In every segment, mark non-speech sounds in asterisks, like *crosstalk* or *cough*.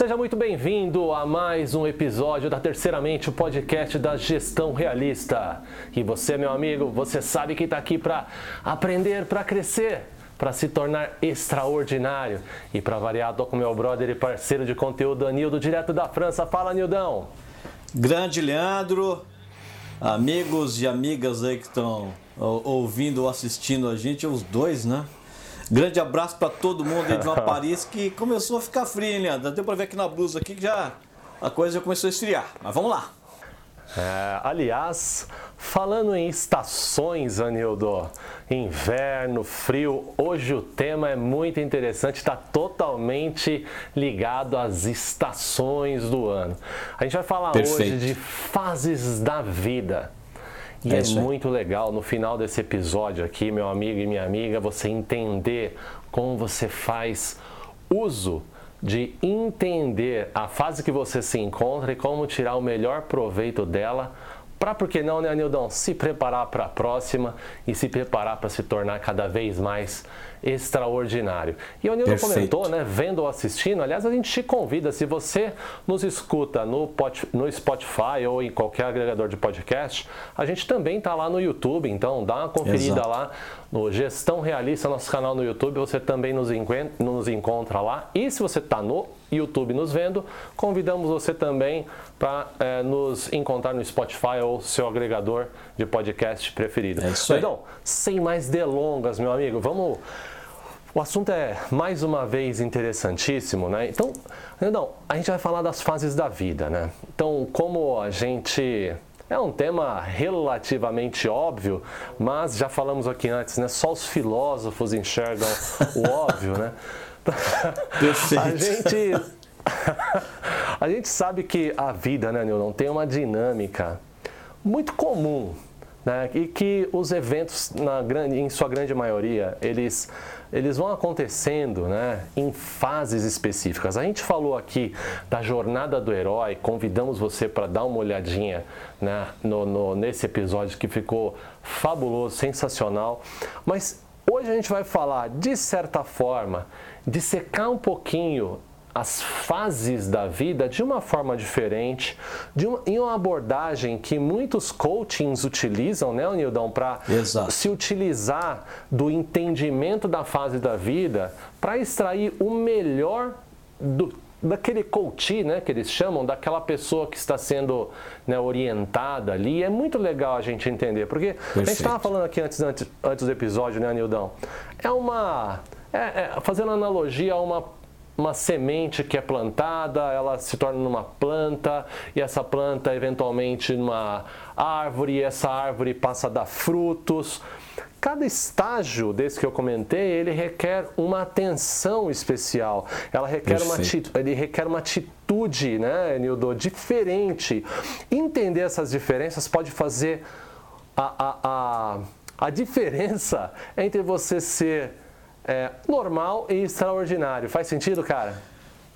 Seja muito bem-vindo a mais um episódio da Terceiramente, o podcast da gestão realista. E você, meu amigo, você sabe que está aqui para aprender, para crescer, para se tornar extraordinário. E para variar, tô com meu brother e parceiro de conteúdo, Anildo, direto da França. Fala, Nildão! Grande Leandro, amigos e amigas aí que estão ouvindo ou assistindo a gente, os dois, né? Grande abraço para todo mundo aí de *laughs* uma Paris que começou a ficar frio, hein, Leandro? Deu para ver aqui na blusa aqui que já a coisa já começou a esfriar. Mas vamos lá. É, aliás, falando em estações, Anildo, inverno, frio, hoje o tema é muito interessante, está totalmente ligado às estações do ano. A gente vai falar Perfeito. hoje de fases da vida. E é, é muito legal no final desse episódio aqui, meu amigo e minha amiga, você entender como você faz uso de entender a fase que você se encontra e como tirar o melhor proveito dela. Para, por que não, né, Nildão, se preparar para a próxima e se preparar para se tornar cada vez mais extraordinário. E o Nildo comentou, né, vendo ou assistindo, aliás, a gente te convida, se você nos escuta no, no Spotify ou em qualquer agregador de podcast, a gente também está lá no YouTube, então dá uma conferida Exato. lá no Gestão Realista, nosso canal no YouTube, você também nos, nos encontra lá. E se você está no YouTube nos vendo, convidamos você também para é, nos encontrar no Spotify ou seu agregador de podcast preferido. É isso aí. Então, sem mais delongas, meu amigo, vamos o assunto é, mais uma vez, interessantíssimo, né? Então, não, a gente vai falar das fases da vida, né? Então, como a gente... É um tema relativamente óbvio, mas já falamos aqui antes, né? Só os filósofos enxergam o *laughs* óbvio, né? Perfeito. A gente... *laughs* a gente sabe que a vida, né, Nilton, tem uma dinâmica muito comum, né? E que os eventos, na grande, em sua grande maioria, eles eles vão acontecendo né, em fases específicas. A gente falou aqui da jornada do herói, convidamos você para dar uma olhadinha né, no, no, nesse episódio que ficou fabuloso, sensacional. Mas hoje a gente vai falar, de certa forma, de secar um pouquinho as fases da vida de uma forma diferente, de uma, em uma abordagem que muitos coachings utilizam, né, Nildão, para se utilizar do entendimento da fase da vida para extrair o melhor do, daquele coach, né, que eles chamam, daquela pessoa que está sendo né, orientada ali. É muito legal a gente entender, porque Perfeito. a gente estava falando aqui antes, antes, antes do episódio, né, Nildão? É uma. É, é, fazendo analogia a uma uma semente que é plantada, ela se torna numa planta e essa planta eventualmente numa árvore e essa árvore passa a dar frutos. Cada estágio desse que eu comentei, ele requer uma atenção especial. Ela requer uma, ele requer uma atitude, né, Nildo, diferente. Entender essas diferenças pode fazer a, a, a, a diferença entre você ser é, normal e extraordinário. Faz sentido, cara?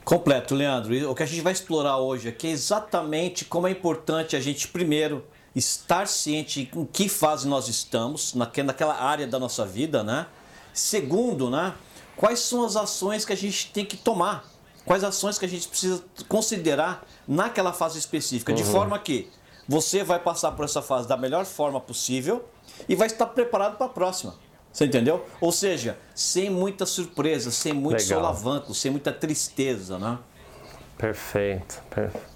Completo, Leandro. E o que a gente vai explorar hoje aqui é exatamente como é importante a gente, primeiro, estar ciente em que fase nós estamos, naquela área da nossa vida, né? Segundo, né? Quais são as ações que a gente tem que tomar? Quais ações que a gente precisa considerar naquela fase específica? De uhum. forma que você vai passar por essa fase da melhor forma possível e vai estar preparado para a próxima. Você entendeu? Ou seja, sem muita surpresa, sem muito Legal. solavanco, sem muita tristeza, né? Perfeito, perfeito.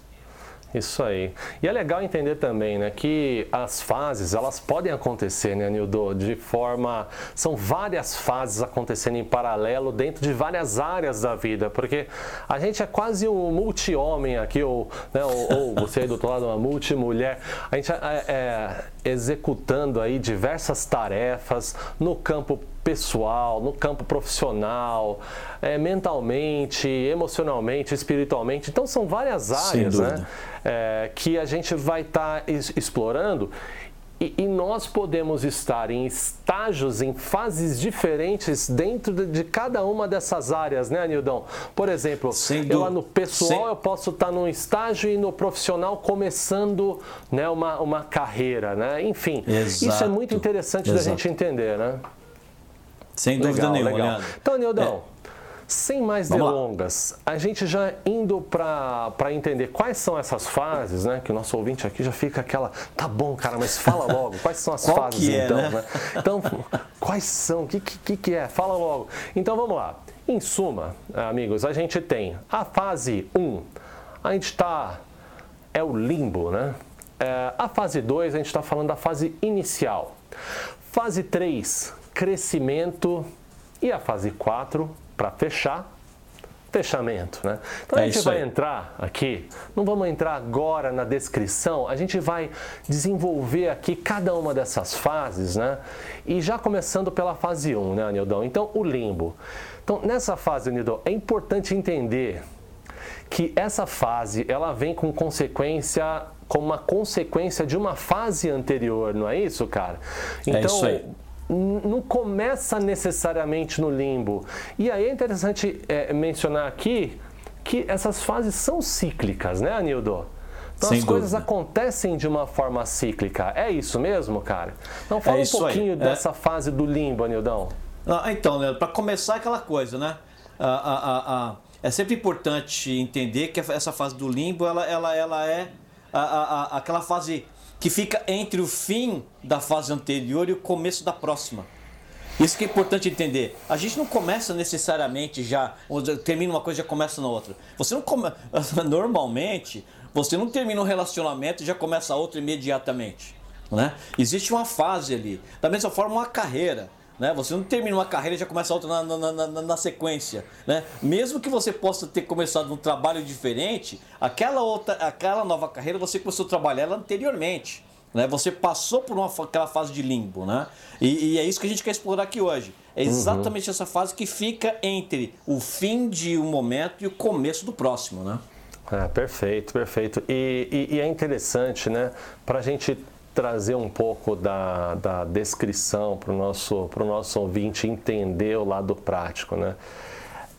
Isso aí. E é legal entender também, né, que as fases, elas podem acontecer, né, Nildo, de forma... São várias fases acontecendo em paralelo dentro de várias áreas da vida, porque a gente é quase um multi-homem aqui, ou, né, ou, ou, você aí do outro lado, uma multi-mulher. A gente é, é executando aí diversas tarefas no campo pessoal, no campo profissional, é, mentalmente, emocionalmente, espiritualmente. Então são várias áreas né, é, que a gente vai estar tá explorando e, e, nós podemos estar em estágios, em fases diferentes dentro de, de cada uma dessas áreas, né, Nildão? Por exemplo, eu lá no pessoal Sem... eu posso estar num estágio e no profissional começando né, uma, uma carreira, né? Enfim, Exato. isso é muito interessante Exato. da gente entender, né? Sem dúvida legal, nenhuma, legal. Então, Nildão, Sem mais delongas, a gente já indo para entender quais são essas fases, né? Que o nosso ouvinte aqui já fica aquela, tá bom, cara, mas fala *laughs* logo, quais são as fases é, então, né? né? Então, quais são? O que, que, que é? Fala logo. Então vamos lá. Em suma, amigos, a gente tem a fase 1, a gente está. É o limbo, né? É, a fase 2, a gente está falando da fase inicial. Fase 3, crescimento. E a fase 4, para fechar, fechamento, né? Então a É gente isso vai aí. entrar aqui, não vamos entrar agora na descrição, a gente vai desenvolver aqui cada uma dessas fases, né? E já começando pela fase 1, né, Anildão? Então, o limbo. Então, nessa fase, Anildão, é importante entender que essa fase, ela vem com consequência, como uma consequência de uma fase anterior, não é isso, cara? Então, isso aí. Não começa necessariamente no limbo. E aí é interessante é, mencionar aqui que essas fases são cíclicas, né, Anildo? Então Sem as coisas dúvida. acontecem de uma forma cíclica. É isso mesmo, cara? Então fala É um isso aí. pouquinho É. dessa fase do limbo, Anildão. Ah, então, Leandro, para começar aquela coisa, né? Ah, ah, é sempre importante entender que essa fase do limbo, ela, ela, ela é aquela fase que fica entre o fim da fase anterior e o começo da próxima. Isso que é importante entender. A gente não começa necessariamente já, termina uma coisa e já começa na outra. Você não come... *laughs* Normalmente, você não termina um relacionamento e já começa outro imediatamente. Né? Existe uma fase ali. Da mesma forma, uma carreira. Né? Você não termina uma carreira e já começa outra na, na, na- na- sequência. Né? Mesmo que você possa ter começado um trabalho diferente, aquela, outra, aquela nova carreira você começou a trabalhar ela anteriormente. Né? Você passou por uma, aquela fase de limbo. Né? E, e é isso que a gente quer explorar aqui hoje. É exatamente essa fase que fica entre o fim de um momento e o começo do próximo. Né? Ah, perfeito, perfeito. E, e- e é interessante, né, para a gente trazer um pouco da, da descrição para o nosso, pro nosso ouvinte entender o lado prático, né?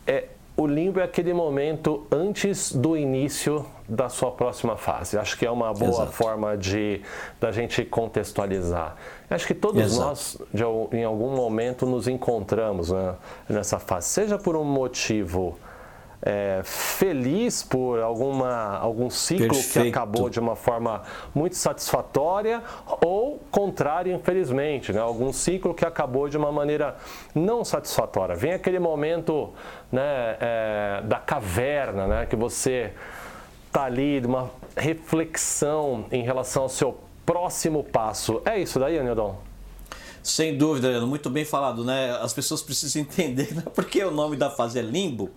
É, o limbo é aquele momento antes do início da sua próxima fase. Acho que é uma boa Exato. forma de da gente contextualizar. Acho que todos Exato. nós, de em algum momento, nos encontramos né, nessa fase, seja por um motivo é, feliz por alguma, algum ciclo que Perfeito. acabou de uma forma muito satisfatória ou contrário, infelizmente, né? algum ciclo que acabou de uma maneira não satisfatória. Vem aquele momento né, é, da caverna, né, que você está ali, de uma reflexão em relação ao seu próximo passo. É isso daí, Anildon? Sem dúvida, Leandro, muito bem falado, né? As pessoas precisam *laughs* entender, não é porque o nome da fase é limbo,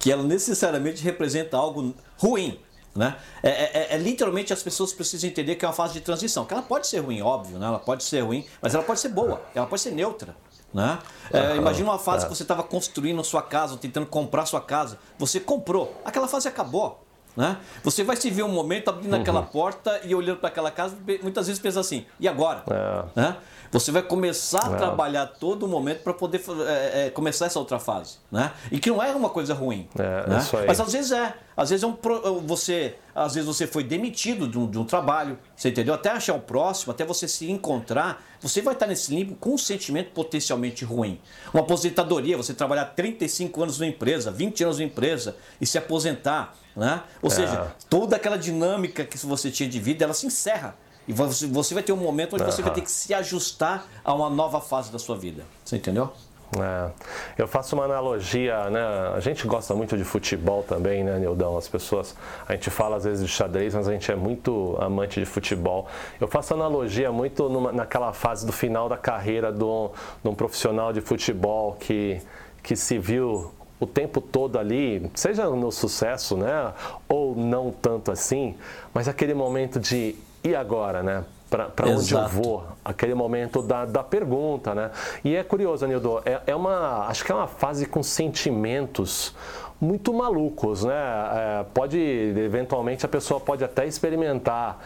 que ela necessariamente representa algo ruim. Né? É, é- é- é literalmente as pessoas precisam entender que é uma fase de transição, que ela pode ser ruim, óbvio, né? ela pode ser ruim, mas ela pode ser boa, ela pode ser neutra. Né? É, imagina uma fase que você estava construindo sua casa, tentando comprar sua casa, você comprou, aquela fase acabou. Né? Você vai se ver um momento abrindo aquela porta e olhando para aquela casa, muitas vezes pensa assim, e agora? É. né? Você vai começar a É. trabalhar todo momento para poder é, é, começar essa outra fase, né? E que não é uma coisa ruim, É, né? Mas às vezes é, às vezes é um pro- você, às vezes você foi demitido de um, de um trabalho, você entendeu? Até achar o próximo, até você se encontrar, você vai estar nesse limbo com um sentimento potencialmente ruim. Uma aposentadoria, você trabalhar 35 anos numa empresa, 20 anos numa empresa e se aposentar, né? Ou seja, toda aquela dinâmica que você tinha de vida, ela se encerra. E você, você vai ter um momento onde você vai ter que se ajustar a uma nova fase da sua vida. Você entendeu? É, eu faço uma analogia, né? A gente gosta muito de futebol também, né, Nildão? As pessoas, a gente fala às vezes de xadrez, mas a gente é muito amante de futebol. Eu faço analogia muito numa- naquela fase do final da carreira de um, de um profissional de futebol que, que se viu o tempo todo ali, seja no sucesso, né, ou não tanto assim, mas aquele momento de e agora, né? Para onde eu vou? Aquele momento da, da pergunta, né? E é curioso, Anildo, é, é uma, acho que é uma fase com sentimentos muito malucos, né? É, pode, eventualmente, a pessoa pode até experimentar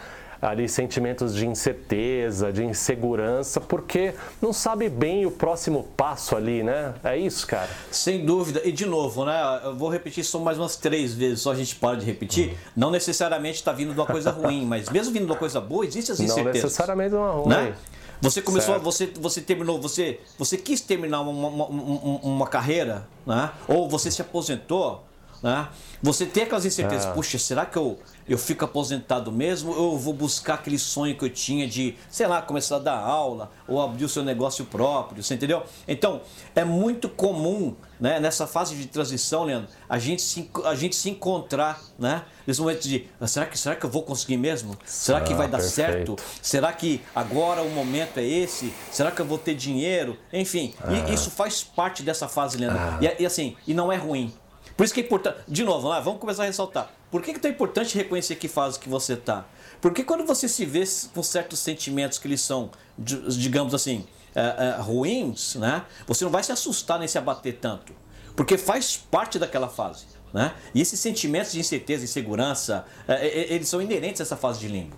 ali sentimentos de incerteza, de insegurança, porque não sabe bem o próximo passo ali, né? É isso, cara. Sem dúvida. E de novo, né? Eu vou repetir isso mais umas três vezes, só a gente para de repetir. Não necessariamente está vindo de uma coisa ruim, *laughs* mas mesmo vindo de uma coisa boa, existe as Não incertezas. necessariamente uma ruim. né? Você começou, Certo. você, você terminou, você, você quis terminar uma, uma, uma- uma carreira, né? Ou você se aposentou, né? Você tem aquelas incertezas, Ah. puxa, será que eu, eu fico aposentado mesmo? Ou eu vou buscar aquele sonho que eu tinha de, sei lá, começar a dar aula ou abrir o seu negócio próprio, você entendeu? Então, é muito comum, né, nessa fase de transição, Leandro, a gente se, a gente se encontrar, né? Nesse momento de, "Ah, será que, será que eu vou conseguir mesmo? Será que Ah, vai dar perfeito. certo? Será que agora o momento é esse? Será que eu vou ter dinheiro? Enfim, e isso faz parte dessa fase, Leandro. E, e assim, e não é ruim. Por isso que é importante. De novo, lá, vamos começar a ressaltar. Por que, que é tão importante reconhecer que fase que você está? Porque quando você se vê com certos sentimentos que eles são, di- digamos assim, é, é, ruins, né? Você não vai se assustar nem se abater tanto. Porque faz parte daquela fase. Né? E esses sentimentos de incerteza, insegurança, é, eles são inerentes a essa fase de limbo.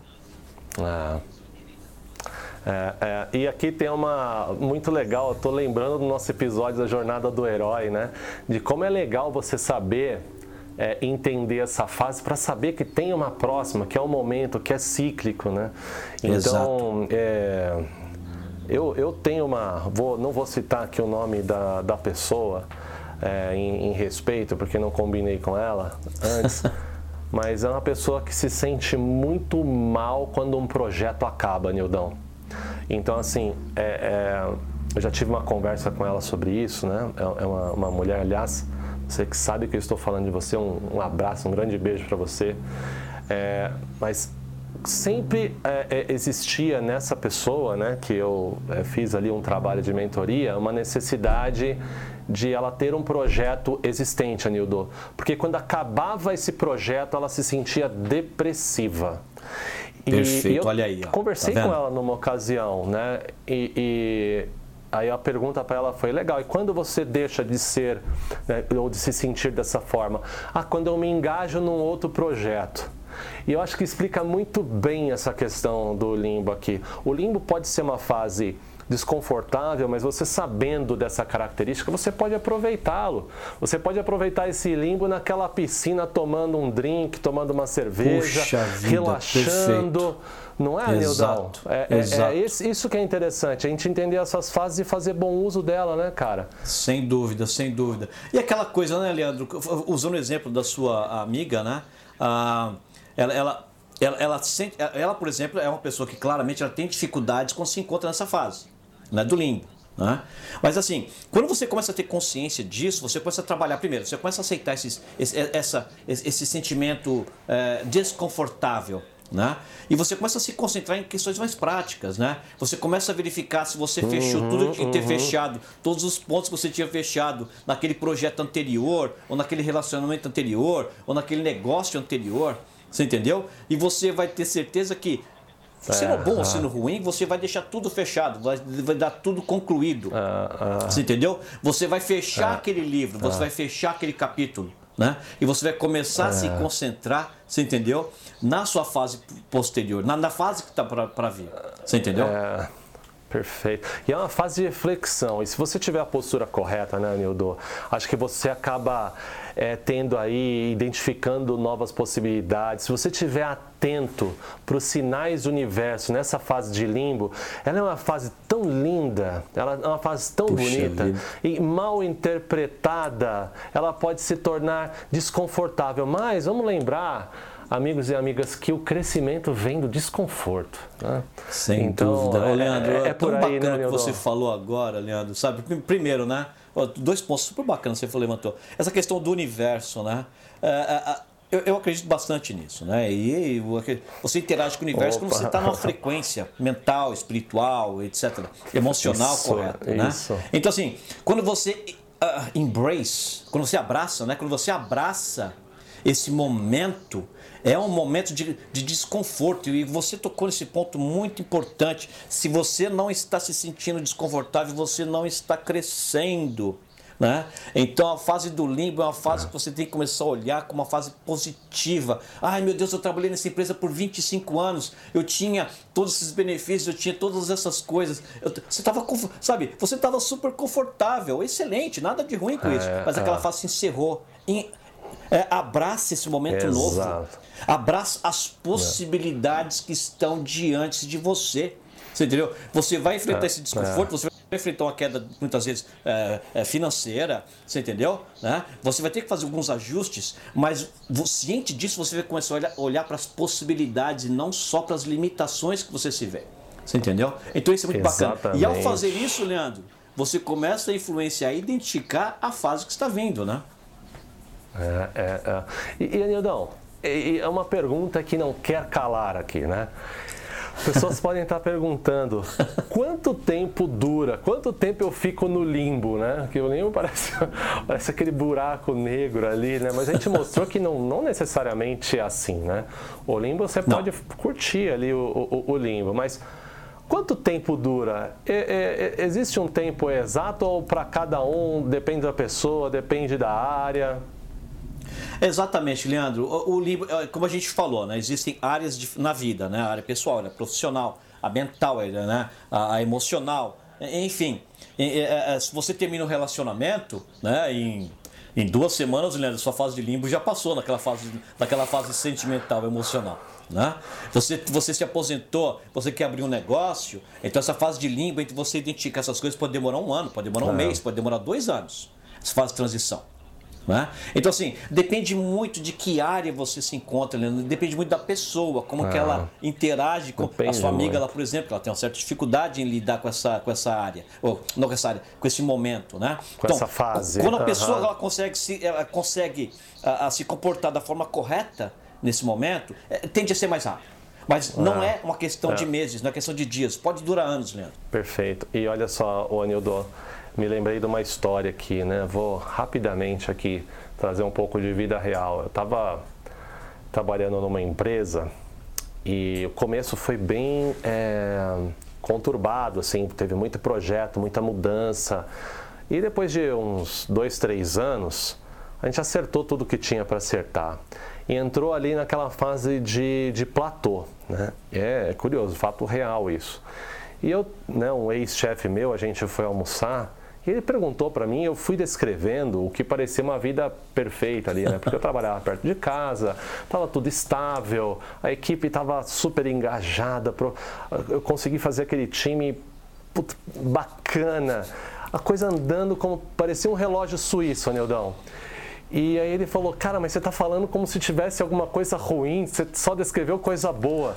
É. É, é, e aqui tem uma muito legal, eu tô lembrando do nosso episódio da jornada do herói, né? De como é legal você saber é, entender essa fase para saber que tem uma próxima, que é um momento, que é cíclico, né? Então, é, eu, eu tenho uma, vou, não vou citar aqui o nome da, da pessoa é, em, em respeito, porque não combinei com ela antes. *laughs* Mas é uma pessoa que se sente muito mal quando um projeto acaba, Nildão. Então, assim, é, é, eu já tive uma conversa com ela sobre isso, né? É, é uma, uma mulher, aliás, você que sabe que eu estou falando de você, um, um abraço, um grande beijo para você. É, mas sempre é, é, existia nessa pessoa, né, que eu é, fiz ali um trabalho de mentoria, uma necessidade de ela ter um projeto existente, Anildo. Porque quando acabava esse projeto, ela se sentia depressiva. E- Perfeito, e eu olha aí, ó. Conversei Tá com ela numa ocasião, né? E, e aí a pergunta para ela foi legal. E quando você deixa de ser né, ou de se sentir dessa forma? Ah, quando eu me engajo num outro projeto. E eu acho que explica muito bem essa questão do limbo aqui. O limbo pode ser uma fase desconfortável, mas você sabendo dessa característica, você pode aproveitá-lo. Você pode aproveitar esse limbo naquela piscina tomando um drink, tomando uma cerveja, vida, relaxando. Não é, Nildão? Exato, É, é- é isso que é interessante, a gente entender essas fases e fazer bom uso dela, né, cara? Sem dúvida, sem dúvida. E aquela coisa, né, Leandro? Usando o exemplo da sua amiga, né? Ah, ela, ela, ela, ela, sente- ela, por exemplo, é uma pessoa que claramente ela tem dificuldades quando se encontra nessa fase, né, do limbo. Né? Mas assim, quando você começa a ter consciência disso, você começa a trabalhar primeiro, você começa a aceitar esses, esse, essa, esse, sentimento eh, desconfortável. Né? E você começa a se concentrar em questões mais práticas, né? Você começa a verificar se você fechou tudo que tinha que ter fechado, todos os pontos que você tinha fechado naquele projeto anterior, ou naquele relacionamento anterior, ou naquele negócio anterior, você entendeu? E você vai ter certeza que, sendo É, bom ou ah. sendo ruim, você vai deixar tudo fechado, vai, vai dar tudo concluído. Ah, ah, Você entendeu? Você vai fechar aquele livro, você vai fechar aquele capítulo, né? E você vai começar a se concentrar, você entendeu? Na sua fase posterior, na, na fase que está para vir. Você entendeu? É, perfeito. E é uma fase de reflexão. E se você tiver a postura correta, né, Nildo? Acho que você acaba é, tendo aí, identificando novas possibilidades. Se você estiver atento para os sinais do universo nessa fase de limbo, ela é uma fase tão linda, ela é uma fase tão Puxa bonita vida. e mal interpretada, ela pode se tornar desconfortável. Mas vamos lembrar, amigos e amigas, que o crescimento vem do desconforto. né? Sem Então, dúvida. Ô, é- Leandro, é- é, é tão aí, bacana né, que você falou agora, Leandro. Sabe, Prim- primeiro, né? Dois pontos super bacanas que você levantou. Essa questão do universo, né? É, é, eu, eu acredito bastante nisso, né? E, o- você interage com o universo quando Opa. você está numa frequência mental, espiritual, etc. Emocional Isso, correta, né? isso. Então, assim, quando você ah, embrace, quando você abraça, né? Quando você abraça esse momento, é um momento de, de desconforto. E você tocou nesse ponto muito importante. Se você não está se sentindo desconfortável, você não está crescendo. Né? Então a fase do limbo é uma fase que você tem que começar a olhar como uma fase positiva. Ai meu Deus, eu trabalhei nessa empresa por 25 anos, eu tinha todos esses benefícios, eu tinha todas essas coisas. Eu- você estava, sabe, você estava super confortável, excelente, nada de ruim com isso. É, Mas aquela é. fase se encerrou. É, abrace esse momento novo. Exato. Abrace as possibilidades que estão diante de você. Você entendeu? Você vai enfrentar é, esse desconforto, é. você vai enfrentar uma queda muitas vezes é, é, financeira, você entendeu? Né? Você vai ter que fazer alguns ajustes, mas ciente disso você vai começar a olhar, olhar para as possibilidades e não só para as limitações que você se vê. Você entendeu? Então isso é muito Exatamente. bacana. E ao fazer isso, Leandro, você começa a influenciar e identificar a fase que está vindo, né? É, é, é. E, e Anildão, é uma pergunta que não quer calar aqui, né? Pessoas *laughs* podem estar perguntando quanto tempo dura, quanto tempo eu fico no limbo, né? Que o limbo parece, *laughs* parece aquele buraco negro ali, né? Mas a gente mostrou que não, não necessariamente é assim, né? O limbo você pode não. curtir ali o, o, o, limbo, mas quanto tempo dura? É, é existe um tempo exato ou para cada um depende da pessoa, depende da área? Exatamente, Leandro. O, o livro, é, como a gente falou, né, existem áreas de, na vida, né, a área pessoal, a área profissional, a mental, né, a, a emocional, enfim. É, é, se você termina um relacionamento, né, em, em duas semanas, Leandro, sua fase de limbo já passou naquela fase, naquela fase sentimental, emocional. Né? Você, você se aposentou, você quer abrir um negócio, então essa fase de limbo entre você identificar essas coisas pode demorar um ano, pode demorar um mês, pode demorar dois anos. Essa fase de transição. Né? Então, assim, depende muito de que área você se encontra, Leandro. depende muito da pessoa, como ah, que ela ah. interage com a sua amiga, ela, por exemplo, ela tem uma certa dificuldade em lidar com essa, com essa área, ou não com essa área, com esse momento, né? Com então, essa fase. Quando a pessoa ela consegue, se, ela consegue a, a, se comportar da forma correta nesse momento, é, tende a ser mais rápido. Mas não ah, é uma questão é. de meses, não é questão de dias, pode durar anos, Leandro. Perfeito. E olha só, o Anildo, me lembrei de uma história aqui, né? Vou rapidamente aqui trazer um pouco de vida real. Eu estava trabalhando numa empresa e o começo foi bem é, conturbado, assim, teve muito projeto, muita mudança. E depois de uns dois, três anos, a gente acertou tudo que tinha para acertar. E entrou ali naquela fase de, de platô, né? É, é curioso, fato real isso. E eu, né, um ex-chefe meu, a gente foi almoçar ele perguntou para mim, eu fui descrevendo o que parecia uma vida perfeita ali, né? Porque eu trabalhava perto de casa, estava tudo estável, a equipe estava super engajada, eu consegui fazer aquele time put, bacana, a coisa andando como parecia um relógio suíço, Nildão. E aí ele falou, cara, mas você está falando como se tivesse alguma coisa ruim, você só descreveu coisa boa.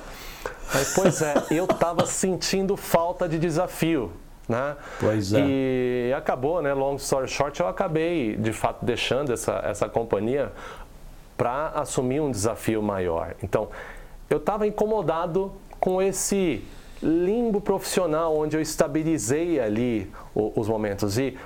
Aí, pois é, eu estava sentindo falta de desafio. Né? Pois é. E acabou, né? Long story short, eu acabei de fato deixando essa, essa companhia para assumir um desafio maior. Então, eu estava incomodado com esse limbo profissional onde eu estabilizei ali os momentos. E,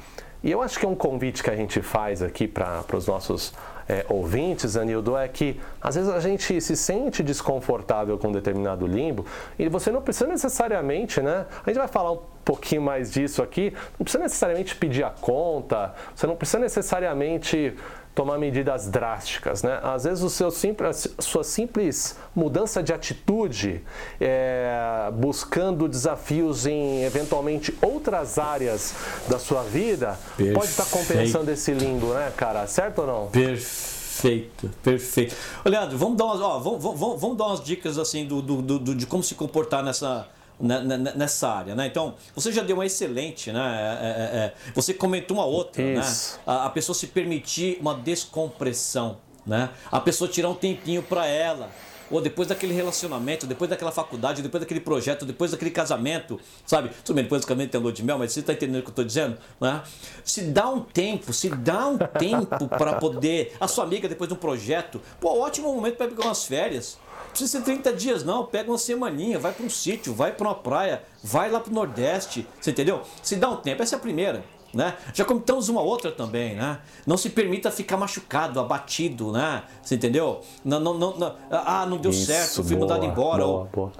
e eu acho que é um convite que a gente faz aqui para os nossos é, ouvintes, Anildo, é que às vezes a gente se sente desconfortável com um determinado limbo e você não precisa necessariamente, né? A gente vai falar um pouquinho mais disso aqui, não precisa necessariamente pedir a conta, você não precisa necessariamente tomar medidas drásticas, né? Às vezes o seu simples, a sua simples mudança de atitude, é, buscando desafios em eventualmente outras áreas da sua vida, Perfeito. pode estar compensando esse limbo, né, cara? Certo ou não? Perfeito, perfeito. Ô, Leandro, vamos dar umas, ó, vamos, vamos, vamos dar umas dicas assim do, do, do, de como se comportar nessa né, né, né, nessa área, né? Então, você já deu uma excelente, né? É, é, é, você comentou uma outra? Isso. né? A, a, pessoa se permitir uma descompressão, né? A pessoa tirar um tempinho para ela, ou depois daquele relacionamento, depois daquela faculdade, depois daquele projeto, depois daquele casamento, sabe? Tudo bem, depois do casamento tem lua de mel, mas você está entendendo o que eu estou dizendo, né? Se dá um tempo, se dá um tempo para poder, a sua amiga depois de um projeto, pô, ótimo momento para pegar umas férias precisa ser 30 dias, não. Pega uma semaninha, vai para um sítio, vai para uma praia, vai lá para o Nordeste. Você entendeu? Se dá um tempo, essa é a primeira. Né? Já comentamos uma outra também, né? Não se permita ficar machucado, abatido, né? Você entendeu? Não, não, não, não ah, não deu Isso, certo, fui boa, mandado embora. Boa.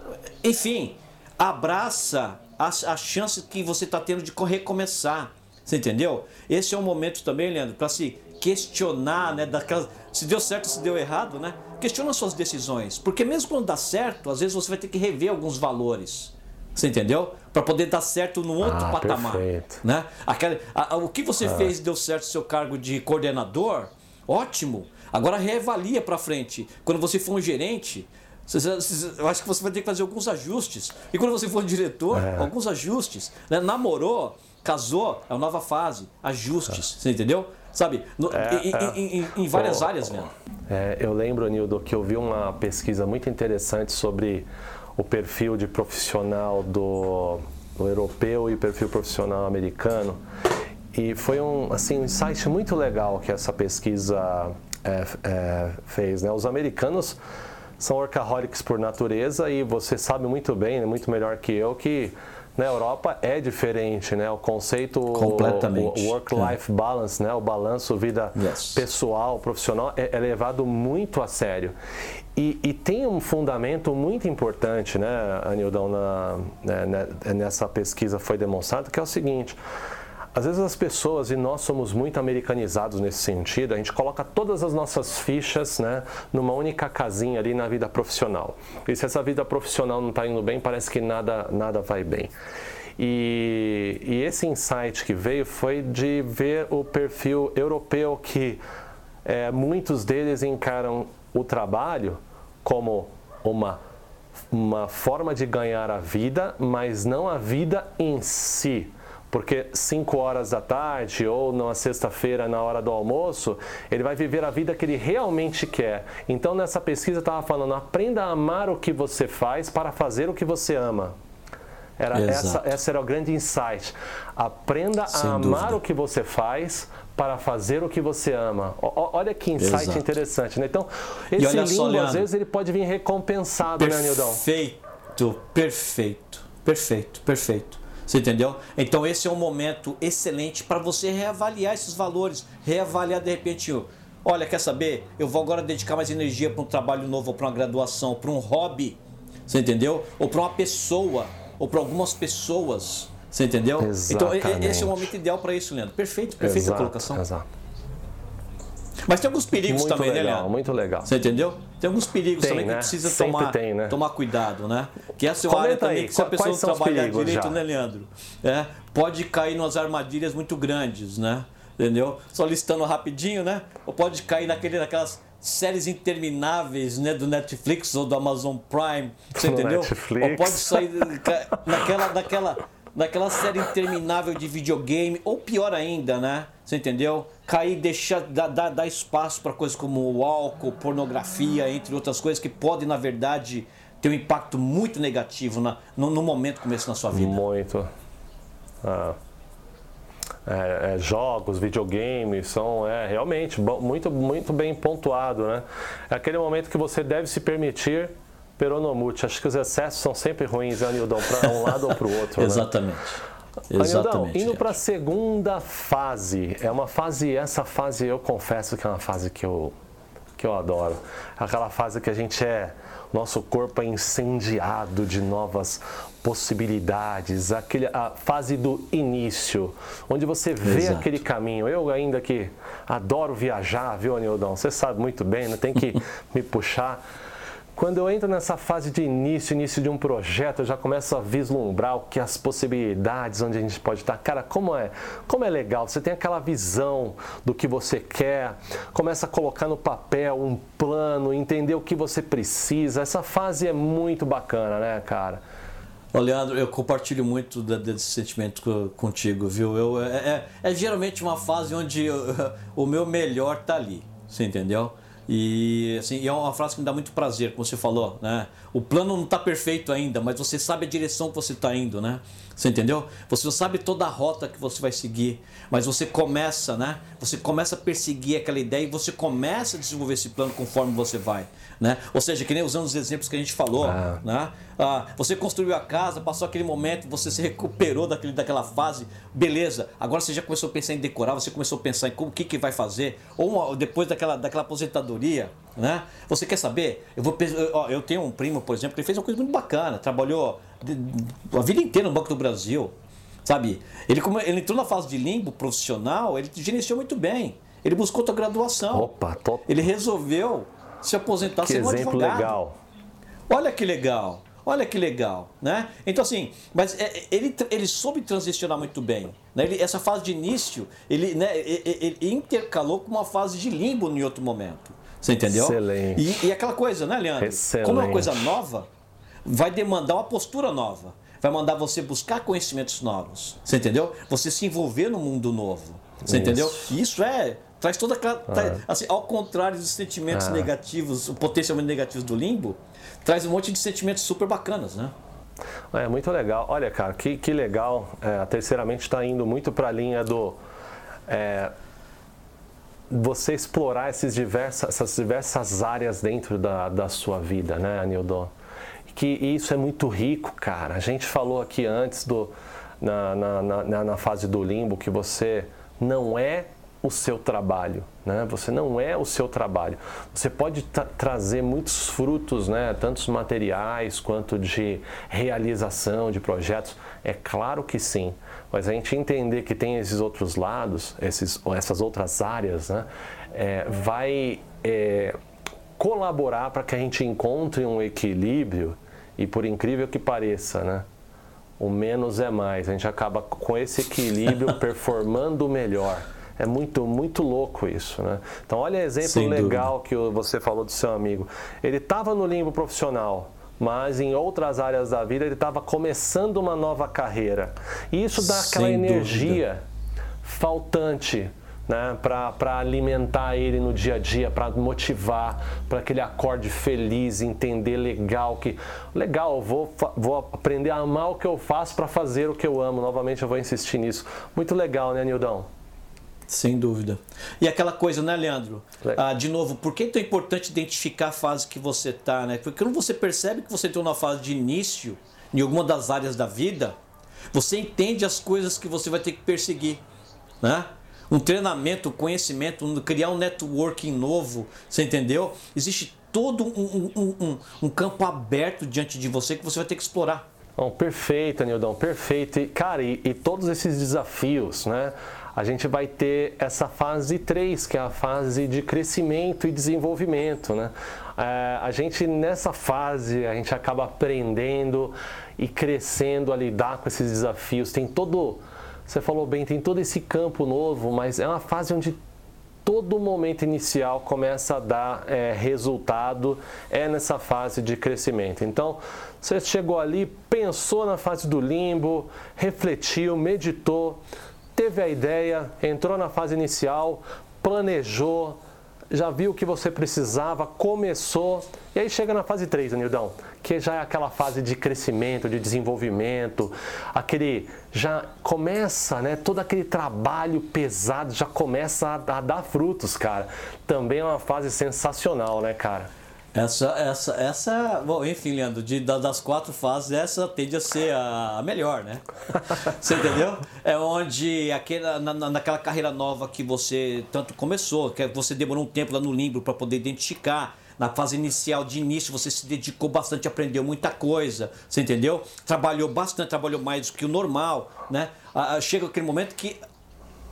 Enfim, abraça a, a chance que você está tendo de recomeçar. Você entendeu? Esse é um momento também, Leandro, para se questionar, né? Daquelas, se deu certo, se deu errado, né? Questiona suas decisões, porque mesmo quando dá certo, às vezes você vai ter que rever alguns valores. Você entendeu? Para poder dar certo no outro ah, patamar. Perfeito. Né? Aquela, a, a, o que você ah. fez deu certo no seu cargo de coordenador, ótimo. Agora reavalia para frente. Quando você for um gerente, Eu acho que você vai ter que fazer alguns ajustes. E quando você for diretor, é. alguns ajustes. Né? Namorou, casou, é uma nova fase. Ajustes, é. você entendeu? Sabe? No, é, em, é. Em, em, em, várias oh, áreas mesmo. É, eu lembro, Nildo, que eu vi uma pesquisa muito interessante sobre o perfil de profissional do, do europeu e perfil profissional americano. E foi um, assim, um insight muito legal que essa pesquisa é, é, fez. Né? Os americanos são workaholics por natureza e você sabe muito bem, né, muito melhor que eu, que na Europa é diferente, né? O conceito Completamente. work-life é. balance, né? O balanço vida yes. pessoal, profissional é, é, levado muito a sério. E, e, tem um fundamento muito importante, né, Anildão, na, né, né nessa pesquisa foi demonstrado, que é o seguinte. Às vezes as pessoas, e nós somos muito americanizados nesse sentido, a gente coloca todas as nossas fichas né, numa única casinha ali na vida profissional. E se essa vida profissional não está indo bem, parece que nada, nada vai bem. E, e esse insight que veio foi de ver o perfil europeu que é, muitos deles encaram o trabalho como uma, uma forma de ganhar a vida, mas não a vida em si porque 5 horas da tarde ou na sexta-feira, na hora do almoço, ele vai viver a vida que ele realmente quer. Então, nessa pesquisa, estava falando: aprenda a amar o que você faz para fazer o que você ama. Era essa, essa era o grande insight. Aprenda Sem a amar dúvida. o que você faz para fazer o que você ama. O, olha que insight Exato. interessante, né? Então, esse limbo, só, às vezes, ele pode vir recompensado, perfeito, né, Nildão? Perfeito, perfeito, perfeito, perfeito. Você entendeu? Então esse é um momento excelente para você reavaliar esses valores, reavaliar de repente, olha, quer saber? Eu vou agora dedicar mais energia para um trabalho novo, para uma graduação, para um hobby, você entendeu? Ou para uma pessoa, ou para algumas pessoas, você entendeu? Exatamente. Então esse é o momento ideal para isso, Leandro. Perfeito, perfeita exato, colocação. Exato. Mas tem alguns perigos muito também, legal, né, Leandro? Muito legal. Você entendeu? Tem alguns perigos tem, também né? que precisa Sempre tomar, tem, né? tomar cuidado, né? Que essa é uma área também aí, que se a pessoa não trabalhar direito, já? né, Leandro? É, pode cair nas armadilhas muito grandes, né? Entendeu? Só listando rapidinho, né? Ou pode cair naquele, naquelas séries intermináveis, né, do Netflix ou do Amazon Prime, você entendeu? Netflix. Ou pode sair *laughs* naquela, naquela, naquela série interminável de videogame, ou pior ainda, né? Você entendeu? Cair, deixar, dar, dar, dar espaço para coisas como o álcool, pornografia, entre outras coisas que podem, na verdade, ter um impacto muito negativo na, no, no momento como esse na sua vida. Muito. Ah. É, é, jogos, videogames, são é, realmente muito, muito bem pontuado. Né? É aquele momento que você deve se permitir peronomute. Acho que os excessos são sempre ruins, né, Nildão, para um lado ou para o *laughs* outro. Exatamente. Né? Exatamente. indo para a segunda fase, é uma fase, essa fase eu confesso que é uma fase que eu, que eu adoro. Aquela fase que a gente é, nosso corpo é incendiado de novas possibilidades, aquele, a fase do início, onde você vê Exato. aquele caminho. Eu ainda que adoro viajar, viu, Anildão? Você sabe muito bem, né? tem que *laughs* me puxar. Quando eu entro nessa fase de início, início de um projeto, eu já começo a vislumbrar o que as possibilidades, onde a gente pode estar. Cara, como é, como é legal, você tem aquela visão do que você quer, começa a colocar no papel um plano, entender o que você precisa. Essa fase é muito bacana, né, cara? Ô, Leandro, eu compartilho muito desse sentimento contigo, viu? Eu, é, é, é geralmente uma fase onde eu, *laughs* o meu melhor tá ali, você entendeu? E assim, é uma frase que me dá muito prazer, como você falou, né? O plano não está perfeito ainda, mas você sabe a direção que você está indo, né? Você entendeu? Você não sabe toda a rota que você vai seguir, mas você começa, né? Você começa a perseguir aquela ideia e você começa a desenvolver esse plano conforme você vai, né? Ou seja, que nem usando os exemplos que a gente falou, ah. né? Ah, você construiu a casa, passou aquele momento, você se recuperou daquele, daquela fase, beleza. Agora você já começou a pensar em decorar, você começou a pensar em como, o que, que vai fazer, ou uma, depois daquela, daquela aposentadoria, né? Você quer saber? Eu, vou, eu, eu tenho um primo, por exemplo, que fez uma coisa muito bacana, trabalhou a vida inteira no Banco do Brasil, sabe? Ele, ele entrou na fase de limbo profissional, ele gerenciou muito bem. Ele buscou outra graduação. Opa, top. Ele resolveu se aposentar que sendo exemplo advogado. legal. Olha que legal. Olha que legal, né? Então assim, mas é, ele, ele soube transicionar muito bem. Né? Ele, essa fase de início, ele, né, ele, ele intercalou com uma fase de limbo em outro momento. Você entendeu? Excelente. E, e aquela coisa, né, Leandro? Excelente. Como é uma coisa nova, vai demandar uma postura nova. Vai mandar você buscar conhecimentos novos. Você entendeu? Você se envolver no mundo novo. Você Isso. entendeu? E isso é. Traz toda aquela. Ah. traz- assim, ao contrário dos sentimentos negativos, potencialmente negativos do limbo, traz um monte de sentimentos super bacanas, né? É muito legal. Olha, cara, que, que legal. É, a terceiramente está indo muito para a linha do. é, você explorar esses diversas, essas diversas áreas dentro da, da sua vida, né, Anildon? Que isso é muito rico, cara. A gente falou aqui antes do, na, na, na, na fase do limbo que você não é o seu trabalho, né? Você não é o seu trabalho. Você pode tra- trazer muitos frutos, né? Tantos materiais quanto de realização de projetos. É claro que sim. Mas a gente entender que tem esses outros lados, esses, essas outras áreas, né? É, vai é, colaborar para que a gente encontre um equilíbrio e por incrível que pareça, né? O menos é mais. A gente acaba com esse equilíbrio *laughs* performando melhor. É muito, muito louco isso, né? Então, olha exemplo Sem legal que o- você falou do seu amigo. Ele estava no limbo profissional, mas em outras áreas da vida ele estava começando uma nova carreira. E isso dá aquela Sem energia faltante né, para alimentar ele no dia a dia, para motivar, para que ele acorde feliz, entender legal que legal, vou, vou aprender a amar o que eu faço para fazer o que eu amo. Novamente eu vou insistir nisso. Muito legal, né, Nildão? Sem dúvida. E aquela coisa, né, Leandro? Le- Ah, de novo, por que é tão importante identificar a fase que você está, né? Porque quando você percebe que você está numa fase de início em alguma das áreas da vida, você entende as coisas que você vai ter que perseguir, né? Um treinamento, um conhecimento, um- criar um networking novo, você entendeu? Existe todo um, um- um- um- um campo aberto diante de você que você vai ter que explorar. Bom, perfeito, Anildão, perfeito. E, cara, e, e todos esses desafios, né? A gente vai ter essa fase 3, que é a fase de crescimento e desenvolvimento, né? É, a gente, nessa fase, a gente acaba aprendendo e crescendo a lidar com esses desafios. Tem todo, você falou bem, tem todo esse campo novo, mas é uma fase onde todo momento inicial começa a dar é, resultado, é nessa fase de crescimento. Então, você chegou ali, pensou na fase do limbo, refletiu, meditou, teve a ideia, entrou na fase inicial, planejou, já viu o que você precisava, começou, e aí chega na fase 3, Anildão, que já é aquela fase de crescimento, de desenvolvimento, aquele já começa, né, todo aquele trabalho pesado já começa a, a dar frutos, cara. Também é uma fase sensacional, né, cara? Essa, essa, essa, bom, enfim, Leandro, de, da- das quatro fases, essa tende a ser a, melhor, né? *laughs* Você entendeu? É onde aquela, na, na- naquela carreira nova que você tanto começou, que você demorou um tempo lá no limbo para poder identificar. Na fase inicial de início, você se dedicou bastante, aprendeu muita coisa, você entendeu? Trabalhou bastante, trabalhou mais do que o normal, né? Ah, Chega aquele momento que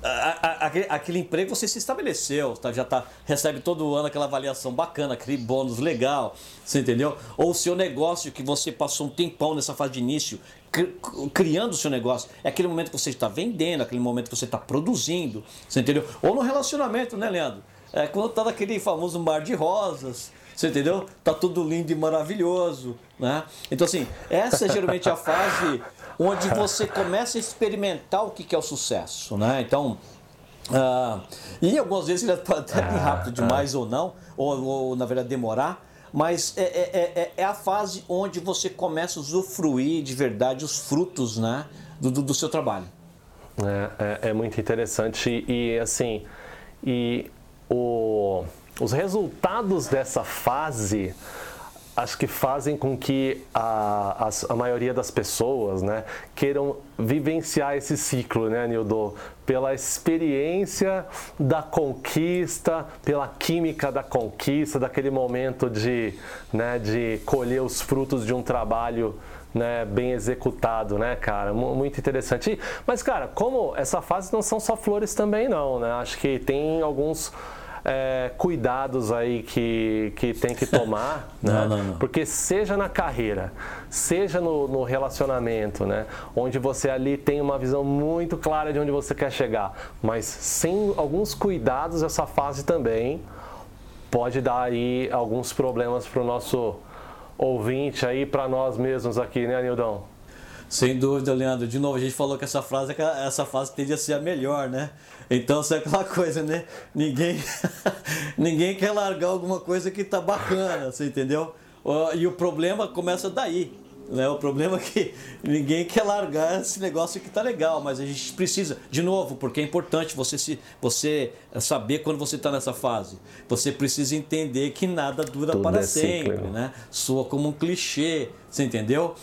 a- a- aquele, emprego você se estabeleceu, tá? já tá, recebe todo ano aquela avaliação bacana, aquele bônus legal, você entendeu? Ou o seu negócio que você passou um tempão nessa fase de início, cri- criando o seu negócio, é aquele momento que você está vendendo, aquele momento que você está produzindo, você entendeu? Ou no relacionamento, né, Leandro? É quando tá naquele famoso mar de rosas, você entendeu? Tá tudo lindo e maravilhoso, né? Então assim, essa é geralmente a fase onde você começa a experimentar o que é o sucesso, né? Então, ah, e algumas vezes ele pode até ir rápido demais ou não, ou, ou, na verdade demorar, mas é, é, é, é a fase onde você começa a usufruir de verdade os frutos, né? Do, do, seu trabalho. É, é, é muito interessante e assim, e o, os resultados dessa fase acho que fazem com que a, as- a maioria das pessoas né, queiram vivenciar esse ciclo, né, Nildo? Pela experiência da conquista, pela química da conquista, daquele momento de, né, de colher os frutos de um trabalho né, bem executado, né, cara? Mu- Muito interessante. Mas, cara, como essa fase não são só flores também, não, né? Acho que tem alguns é, cuidados aí que, que tem que tomar, *laughs* né? Não, não, não. Porque seja na carreira, seja no, no relacionamento, né? Onde você ali tem uma visão muito clara de onde você quer chegar, mas sem alguns cuidados essa fase também pode dar aí alguns problemas para o nosso ouvinte aí, para nós mesmos aqui, né, Nildão? Sem dúvida, Leandro. De novo, a gente falou que essa frase, essa frase tende a ser a melhor, né? Então, isso é aquela *laughs* coisa, né? Ninguém, *laughs* ninguém quer largar alguma coisa que tá bacana, você entendeu? E o problema começa daí. Né? O problema é que *laughs* ninguém quer largar esse negócio que tá legal, mas a gente precisa, de novo, porque é importante você, se, você saber quando você está nessa fase. Você precisa entender que nada dura Tudo para é sempre, ciclo. né? Soa como um clichê, você entendeu?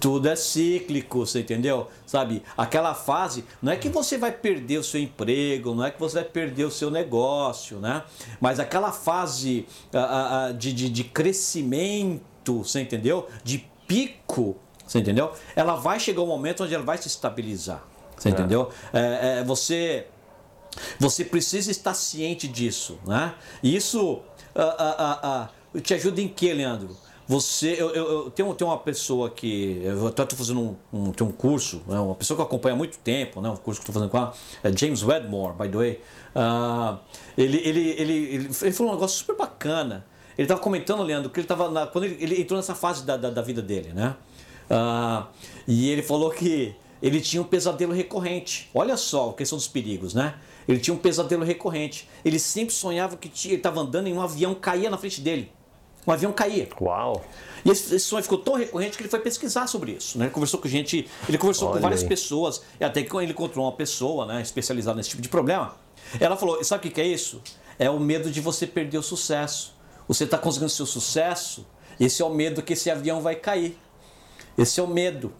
Tudo é cíclico, você entendeu? Sabe? Aquela fase, não é que você vai perder o seu emprego, não é que você vai perder o seu negócio, né? Mas aquela fase uh, uh, de, de, de crescimento, você entendeu? De pico, você entendeu? Ela vai chegar um momento onde ela vai se estabilizar, você é. entendeu? É, é, você, você precisa estar ciente disso, né? E isso uh, te ajuda em que, Leandro? Você, eu, eu, eu tenho, tenho uma pessoa que. Eu estou fazendo um, um, um curso, né, uma pessoa que eu acompanho há muito tempo, né, um curso que estou fazendo com ela, é James Wedmore, by the way. Uh, ele, ele, ele, ele, ele falou um negócio super bacana. Ele estava comentando, Leandro, que ele estava. Quando ele, ele, entrou nessa fase da, da, da vida dele, né? Uh, e ele falou que ele tinha um pesadelo recorrente. Olha só a questão dos perigos, né? Ele tinha um pesadelo recorrente. Ele sempre sonhava que tinha, ele estava andando e um avião caía na frente dele um avião caía. Uau! E esse, esse, sonho ficou tão recorrente que ele foi pesquisar sobre isso. Né? Ele conversou com gente, ele conversou Olha com várias aí. pessoas, e até que ele encontrou uma pessoa né, especializada nesse tipo de problema. Ela falou: sabe o que é isso? É o medo de você perder o sucesso. Você está conseguindo seu sucesso, esse é o medo que esse avião vai cair. Esse é o medo.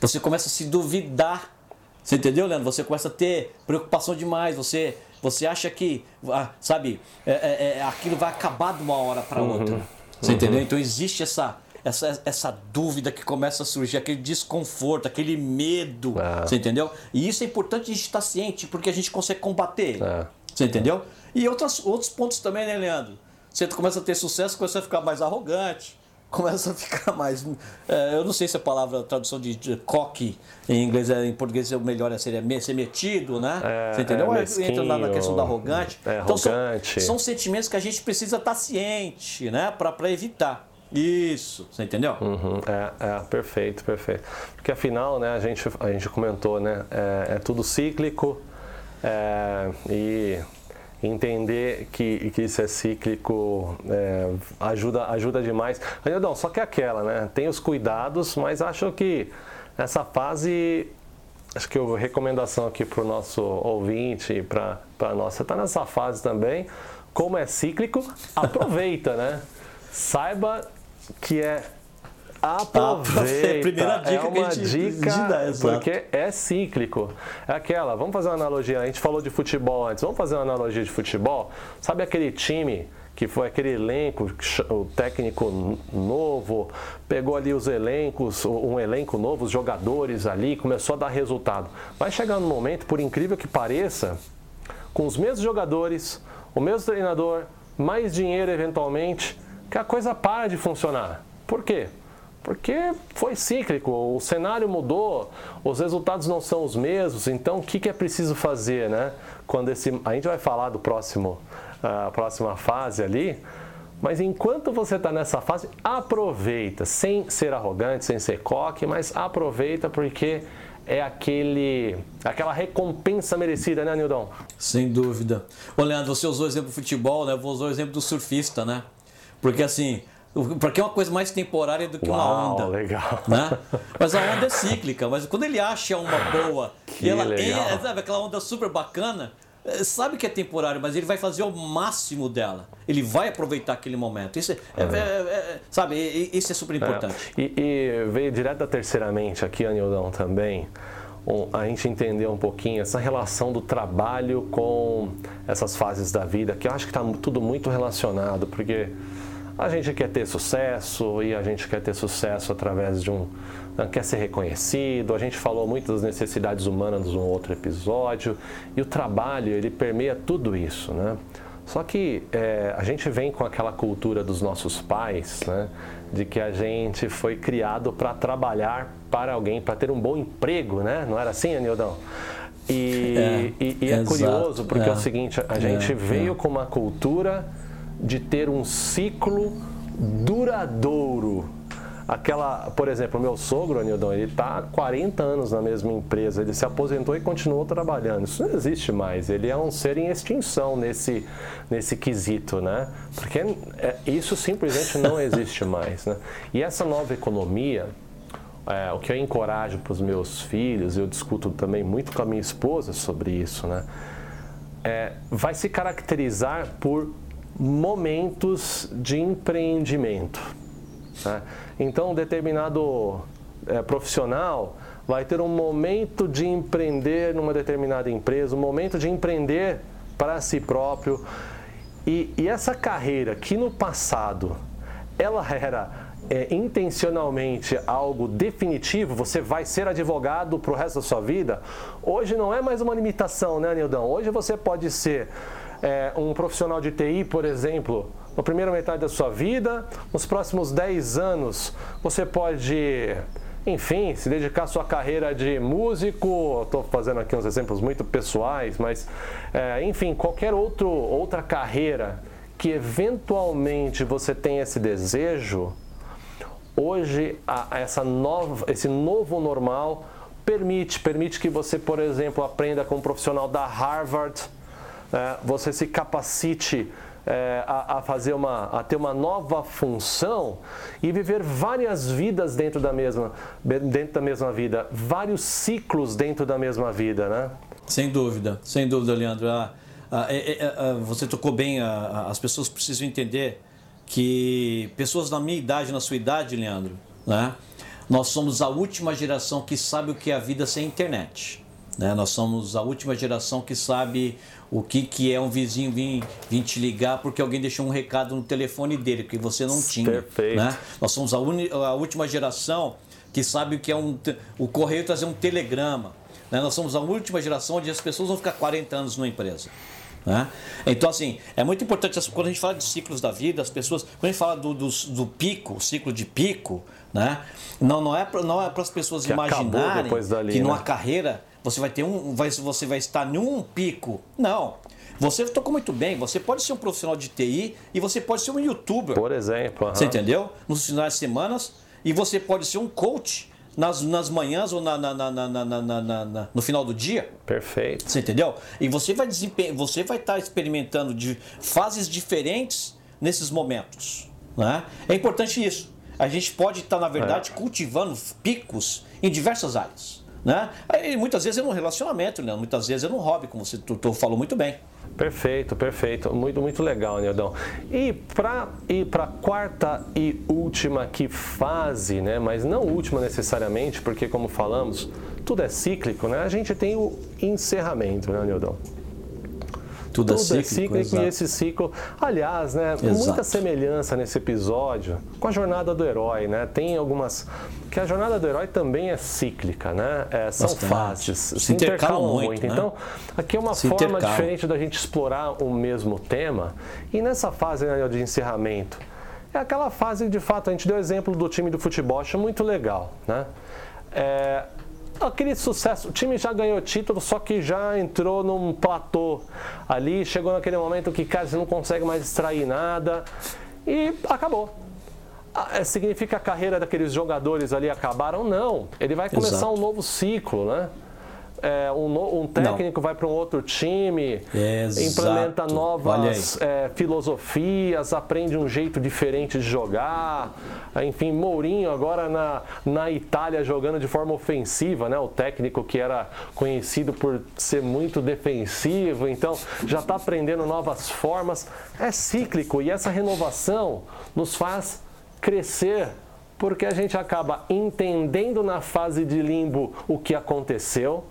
Você começa a se duvidar. Você entendeu, Leandro? Você começa a ter preocupação demais. Você, você acha que, ah, sabe, é, é, é, aquilo vai acabar de uma hora para outra. Uhum. Você uhum. entendeu? Então existe essa, essa, essa dúvida que começa a surgir, aquele desconforto, aquele medo. É. Você entendeu? E isso é importante a gente estar ciente, porque a gente consegue combater. É. Você entendeu? E outros, outros pontos também, né, Leandro? Você começa a ter sucesso, começa a ficar mais arrogante começa a ficar mais. É, eu não sei se a palavra, a tradução de, de coque em inglês, é, em português, o melhor é seria ser metido, né? É, Você entendeu? É, Entra lá na questão da arrogante. É, então, arrogante. São, são, sentimentos que a gente precisa estar ciente, né? Para evitar. Isso, você entendeu? Uhum, é, é, perfeito, perfeito. Porque afinal, né, a gente, a gente comentou, né? É, é tudo cíclico é, e entender que, que isso é cíclico é, ajuda, ajuda demais. Não, só que é aquela, né? Tem os cuidados, mas acho que nessa fase, acho que a recomendação aqui para o nosso ouvinte, para a nossa, está nessa fase também. Como é cíclico, aproveita, né? Saiba que é Aproveita. *laughs* É a primeira dica é uma que a gente dica dá, porque é cíclico. É aquela, vamos fazer uma analogia, a gente falou de futebol antes, vamos fazer uma analogia de futebol? Sabe aquele time que foi aquele elenco, o técnico novo, pegou ali os elencos, um elenco novo, os jogadores ali, começou a dar resultado. Vai chegar um momento, por incrível que pareça, com os mesmos jogadores, o mesmo treinador, mais dinheiro eventualmente, que a coisa para de funcionar. Por quê? Porque foi cíclico, o cenário mudou, os resultados não são os mesmos, então o que, que é preciso fazer, né? Quando esse, a gente vai falar do próximo, a próxima fase ali, mas enquanto você está nessa fase, aproveita, sem ser arrogante, sem ser coque, mas aproveita porque é aquele, aquela recompensa merecida, né, Nildon? Sem dúvida. Leandro, você usou o exemplo do futebol, né? Eu vou usar o exemplo do surfista, né? Porque assim, porque é uma coisa mais temporária do que Uau, uma onda. legal. Né? Mas a onda é cíclica, mas quando ele acha uma boa que e ela legal. é, sabe, aquela onda super bacana, é, sabe que é temporário, mas ele vai fazer o máximo dela. Ele vai aproveitar aquele momento. Isso é, é, é, é sabe, isso é super importante. E, e, veio direto da terceiramente aqui, Anildão, também, a gente entender um pouquinho essa relação do trabalho com essas fases da vida, que eu acho que está tudo muito relacionado, porque a gente quer ter sucesso e a gente quer ter sucesso através de um. Né, quer ser reconhecido. A gente falou muito das necessidades humanas num outro episódio. E o trabalho, ele permeia tudo isso, né? Só que é, a gente vem com aquela cultura dos nossos pais, né? De que a gente foi criado para trabalhar para alguém, para ter um bom emprego, né? Não era assim, Anildão? E é, e, e é curioso porque é, o seguinte, a gente é, veio é. com uma cultura de ter um ciclo duradouro aquela, por exemplo, o meu sogro, Anildão, ele está há 40 anos na mesma empresa, ele se aposentou e continuou trabalhando. Isso não existe mais, ele é um ser em extinção nesse, nesse quesito, né? Porque é, isso simplesmente não *laughs* existe mais, né? E essa nova economia, é, o que eu encorajo para os meus filhos, eu discuto também muito com a minha esposa sobre isso, né? É, vai se caracterizar por momentos de empreendimento. Né? Então, um determinado é, profissional vai ter um momento de empreender numa determinada empresa, um momento de empreender para si próprio. E, e essa carreira que no passado ela era é, intencionalmente algo definitivo, você vai ser advogado para o resto da sua vida, hoje não é mais uma limitação, né, Nildão? Hoje você pode ser é, um profissional de TI, por exemplo, na primeira metade da sua vida, nos próximos 10 anos, você pode, enfim, se dedicar à sua carreira de músico. Estou fazendo aqui uns exemplos muito pessoais, mas, é, enfim, qualquer outro, outra carreira que eventualmente você tenha esse desejo, hoje a, essa nova, esse novo normal permite, permite que você, por exemplo, aprenda com um profissional da Harvard, você se capacite é, a, a, fazer uma, a ter uma nova função e viver várias vidas dentro da mesma, dentro da mesma vida, vários ciclos dentro da mesma vida, né? Sem dúvida, sem dúvida, Leandro. Ah, ah, é, é, ah, você tocou bem, as pessoas precisam entender que pessoas na minha idade, na sua idade, Leandro, né? Nós somos a última geração que sabe o que é a vida sem internet. Né? Nós somos a última geração que sabe o que, que é um vizinho vir, vir te ligar porque alguém deixou um recado no telefone dele, que você não tinha. Perfeito. Né? Nós somos a, uni, a última geração que sabe o que é um, o correio trazer um telegrama. Né? Nós somos a última geração onde as pessoas vão ficar 40 anos numa empresa. Né? Então, assim, é muito importante quando a gente fala de ciclos da vida, as pessoas, quando a gente fala do, do, do pico, ciclo de pico, né? não, não é para não é as pessoas que imaginarem dali, que né? numa carreira você vai ter um, vai, você vai estar em um pico. Não. Você tocou muito bem, você pode ser um profissional de TI e você pode ser um youtuber. Por exemplo. Você entendeu? Nos finais de semanas. E você pode ser um coach nas, nas manhãs ou na, na, na, no final do dia. Perfeito. Você entendeu? E você vai, desempenhar, você vai estar experimentando de fases diferentes nesses momentos. Né? É importante isso. A gente pode estar, na verdade, é. cultivando picos em diversas áreas. Né? Aí, muitas vezes é num relacionamento, né? muitas vezes é num hobby, como você tu, tu falou muito bem. Perfeito, perfeito. Muito, muito legal, Nildão. E para ir para quarta e última que fase, né? mas não última necessariamente, porque como falamos, tudo é cíclico, né? a gente tem o encerramento, né, Nildão? Tudo, é Tudo é cíclico, é cíclico e esse ciclo, aliás, né, muita semelhança nesse episódio com a jornada do herói, né? Tem algumas que a jornada do herói também é cíclica, né? É, são Bastante. fases, se, se intercalam, intercalam, muito. Né? Então, aqui é uma se forma intercalam. diferente da gente explorar o mesmo tema. E nessa fase né, de encerramento, é aquela fase de fato, a gente deu exemplo do time do futebol, acho muito legal, né? É, aquele sucesso. O time já ganhou título, só que já entrou num platô ali, chegou naquele momento que, cara, você não consegue mais extrair nada e acabou. Ah, é, significa que a carreira daqueles jogadores ali acabaram? Não. Ele vai começar Exato. um novo ciclo, né? É, um, um, técnico Não. vai para um outro time, Exato. implementa novas é, filosofias, aprende um jeito diferente de jogar. Enfim, Mourinho agora na, na Itália jogando de forma ofensiva, né? O técnico que era conhecido por ser muito defensivo, então já está aprendendo novas formas. É cíclico e essa renovação nos faz crescer porque a gente acaba entendendo na fase de limbo o que aconteceu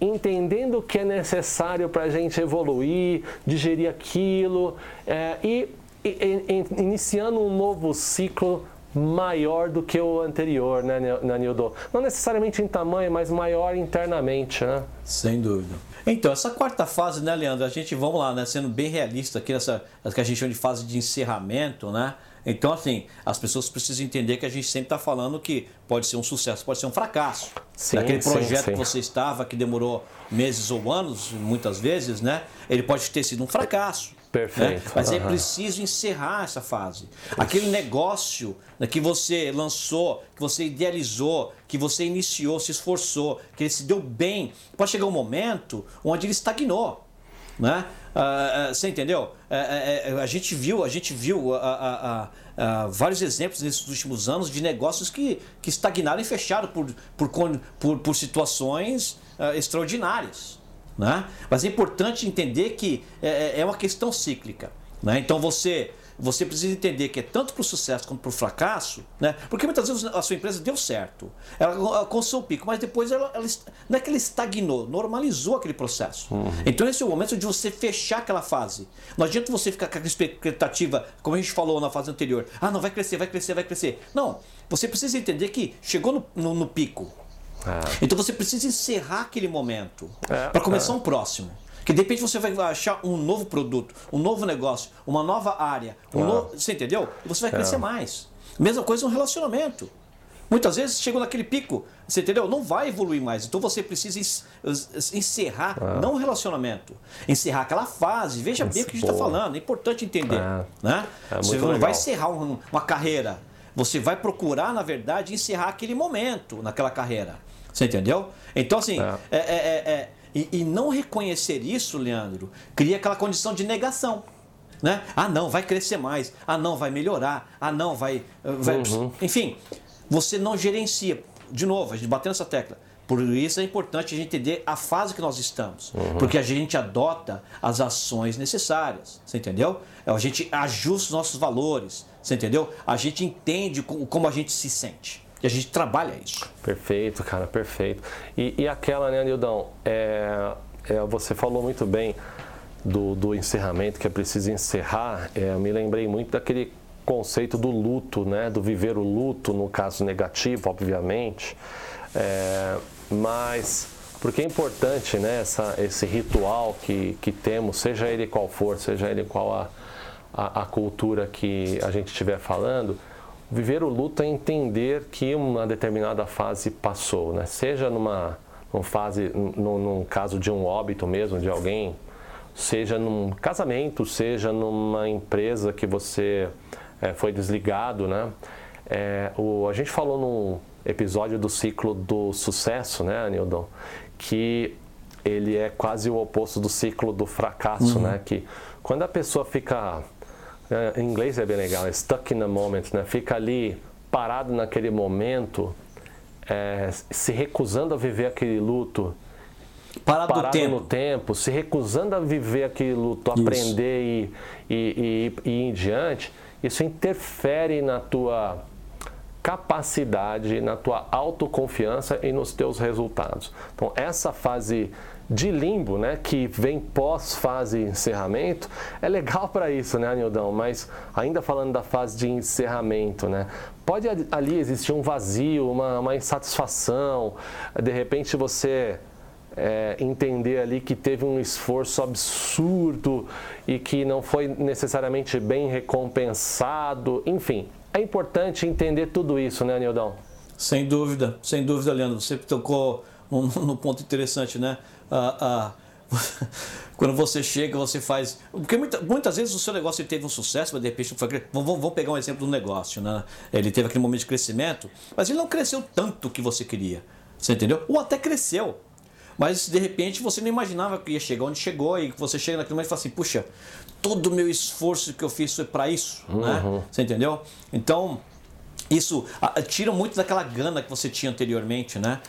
entendendo o que é necessário para a gente evoluir, digerir aquilo é, e, e, e, iniciando um novo ciclo maior do que o anterior, né, Nildo? Não necessariamente em tamanho, mas maior internamente, né? Sem dúvida. Então, essa quarta fase, né, Leandro? A gente, vamos lá, né, sendo bem realista aqui nessa, que a gente chama de fase de encerramento, né? Então, assim, as pessoas precisam entender que a gente sempre está falando que pode ser um sucesso, pode ser um fracasso. Sim, Aquele projeto sim, sim. que você estava, que demorou meses ou anos, muitas vezes, né? Ele pode ter sido um fracasso. Perfeito. Né? Mas uhum. é preciso encerrar essa fase. Aquele negócio né, que você lançou, que você idealizou, que você iniciou, se esforçou, que ele se deu bem, pode chegar um momento onde ele estagnou. Né? Uh, uh, você entendeu? Uh, a gente viu, a gente viu vários exemplos nesses últimos anos de negócios que, que estagnaram e fecharam por, por, por, por situações extraordinárias. Né? Mas é importante entender que é, é, é uma questão cíclica. Né? Então você você precisa entender que é tanto para o sucesso quanto para o fracasso, né? Porque muitas vezes a sua empresa deu certo, ela alcançou o pico, mas depois ela, ela não é que ela estagnou, normalizou aquele processo. Uhum. Então esse é o momento de você fechar aquela fase. Não adianta você ficar com a expectativa, como a gente falou na fase anterior, ah, não vai crescer, vai crescer, vai crescer. Não, você precisa entender que chegou no, no, no pico. É. Então você precisa encerrar aquele momento é, para começar é. um próximo. Que de repente você vai achar um novo produto, um novo negócio, uma nova área. Um ah. novo, você entendeu? E você vai crescer é. mais. Mesma coisa no relacionamento. Muitas vezes chegou naquele pico, você entendeu? Não vai evoluir mais. Então você precisa encerrar, ah. não o relacionamento, encerrar aquela fase. Veja bem o que a gente está falando, é importante entender. É. Né? É você não legal. vai encerrar uma carreira. Você vai procurar, na verdade, encerrar aquele momento naquela carreira. Você entendeu? Então, assim, é, é, é, é e, e não reconhecer isso, Leandro, cria aquela condição de negação. Né? Ah, não, vai crescer mais. Ah, não, vai melhorar. Ah, não, vai. vai... Uhum. Enfim, você não gerencia. De novo, a gente batendo essa tecla. Por isso é importante a gente entender a fase que nós estamos. Uhum. Porque a gente adota as ações necessárias. Você entendeu? A gente ajusta os nossos valores. Você entendeu? A gente entende como a gente se sente. E a gente trabalha isso. Perfeito, cara, perfeito. E, e aquela, né, Nildão? É, é, você falou muito bem do, do encerramento, que é preciso encerrar. É, eu me lembrei muito daquele conceito do luto, né? Do viver o luto, no caso negativo, obviamente. É, mas porque é importante né, essa, esse ritual que, que temos, seja ele qual for, seja ele qual a, a, a cultura que a gente estiver falando, Viver o luto é entender que uma determinada fase passou, né? seja numa, numa fase, num, num caso de um óbito mesmo, de alguém, seja num casamento, seja numa empresa que você é, foi desligado, né? É, o, a gente falou num episódio do ciclo do sucesso, né, Anildon? Que ele é quase o oposto do ciclo do fracasso, uhum. né? Que quando a pessoa fica em inglês é bem legal, é stuck in the moment, né? Fica ali parado naquele momento, é, se recusando a viver aquele luto. Parado, parado tempo. no tempo, se recusando a viver aquele luto, isso. aprender e, e, e, e ir em diante, isso interfere na tua capacidade, na tua autoconfiança e nos teus resultados. Então, essa fase de limbo, né, que vem pós-fase encerramento, é legal para isso, né, Nildão? Mas ainda falando da fase de encerramento, né, pode ali existir um vazio, uma, uma insatisfação, de repente você é, entender ali que teve um esforço absurdo e que não foi necessariamente bem recompensado, enfim, é importante entender tudo isso, né, Nildão? Sem dúvida, sem dúvida, Leandro. Você tocou no *laughs* ponto interessante, né? Ah, ah, *laughs* quando você chega, você faz. Porque muita, muitas vezes o seu negócio teve um sucesso, mas de repente foi. Vamos, vamos pegar um exemplo do negócio, né? Ele teve aquele momento de crescimento, mas ele não cresceu tanto que você queria. Você entendeu? Ou até cresceu. Mas de repente você não imaginava que ia chegar onde chegou e você chega naquele momento e fala assim: puxa, todo o meu esforço que eu fiz foi para isso, né? uhum. né? Você entendeu? Então isso tira muito daquela gana que você tinha anteriormente, né?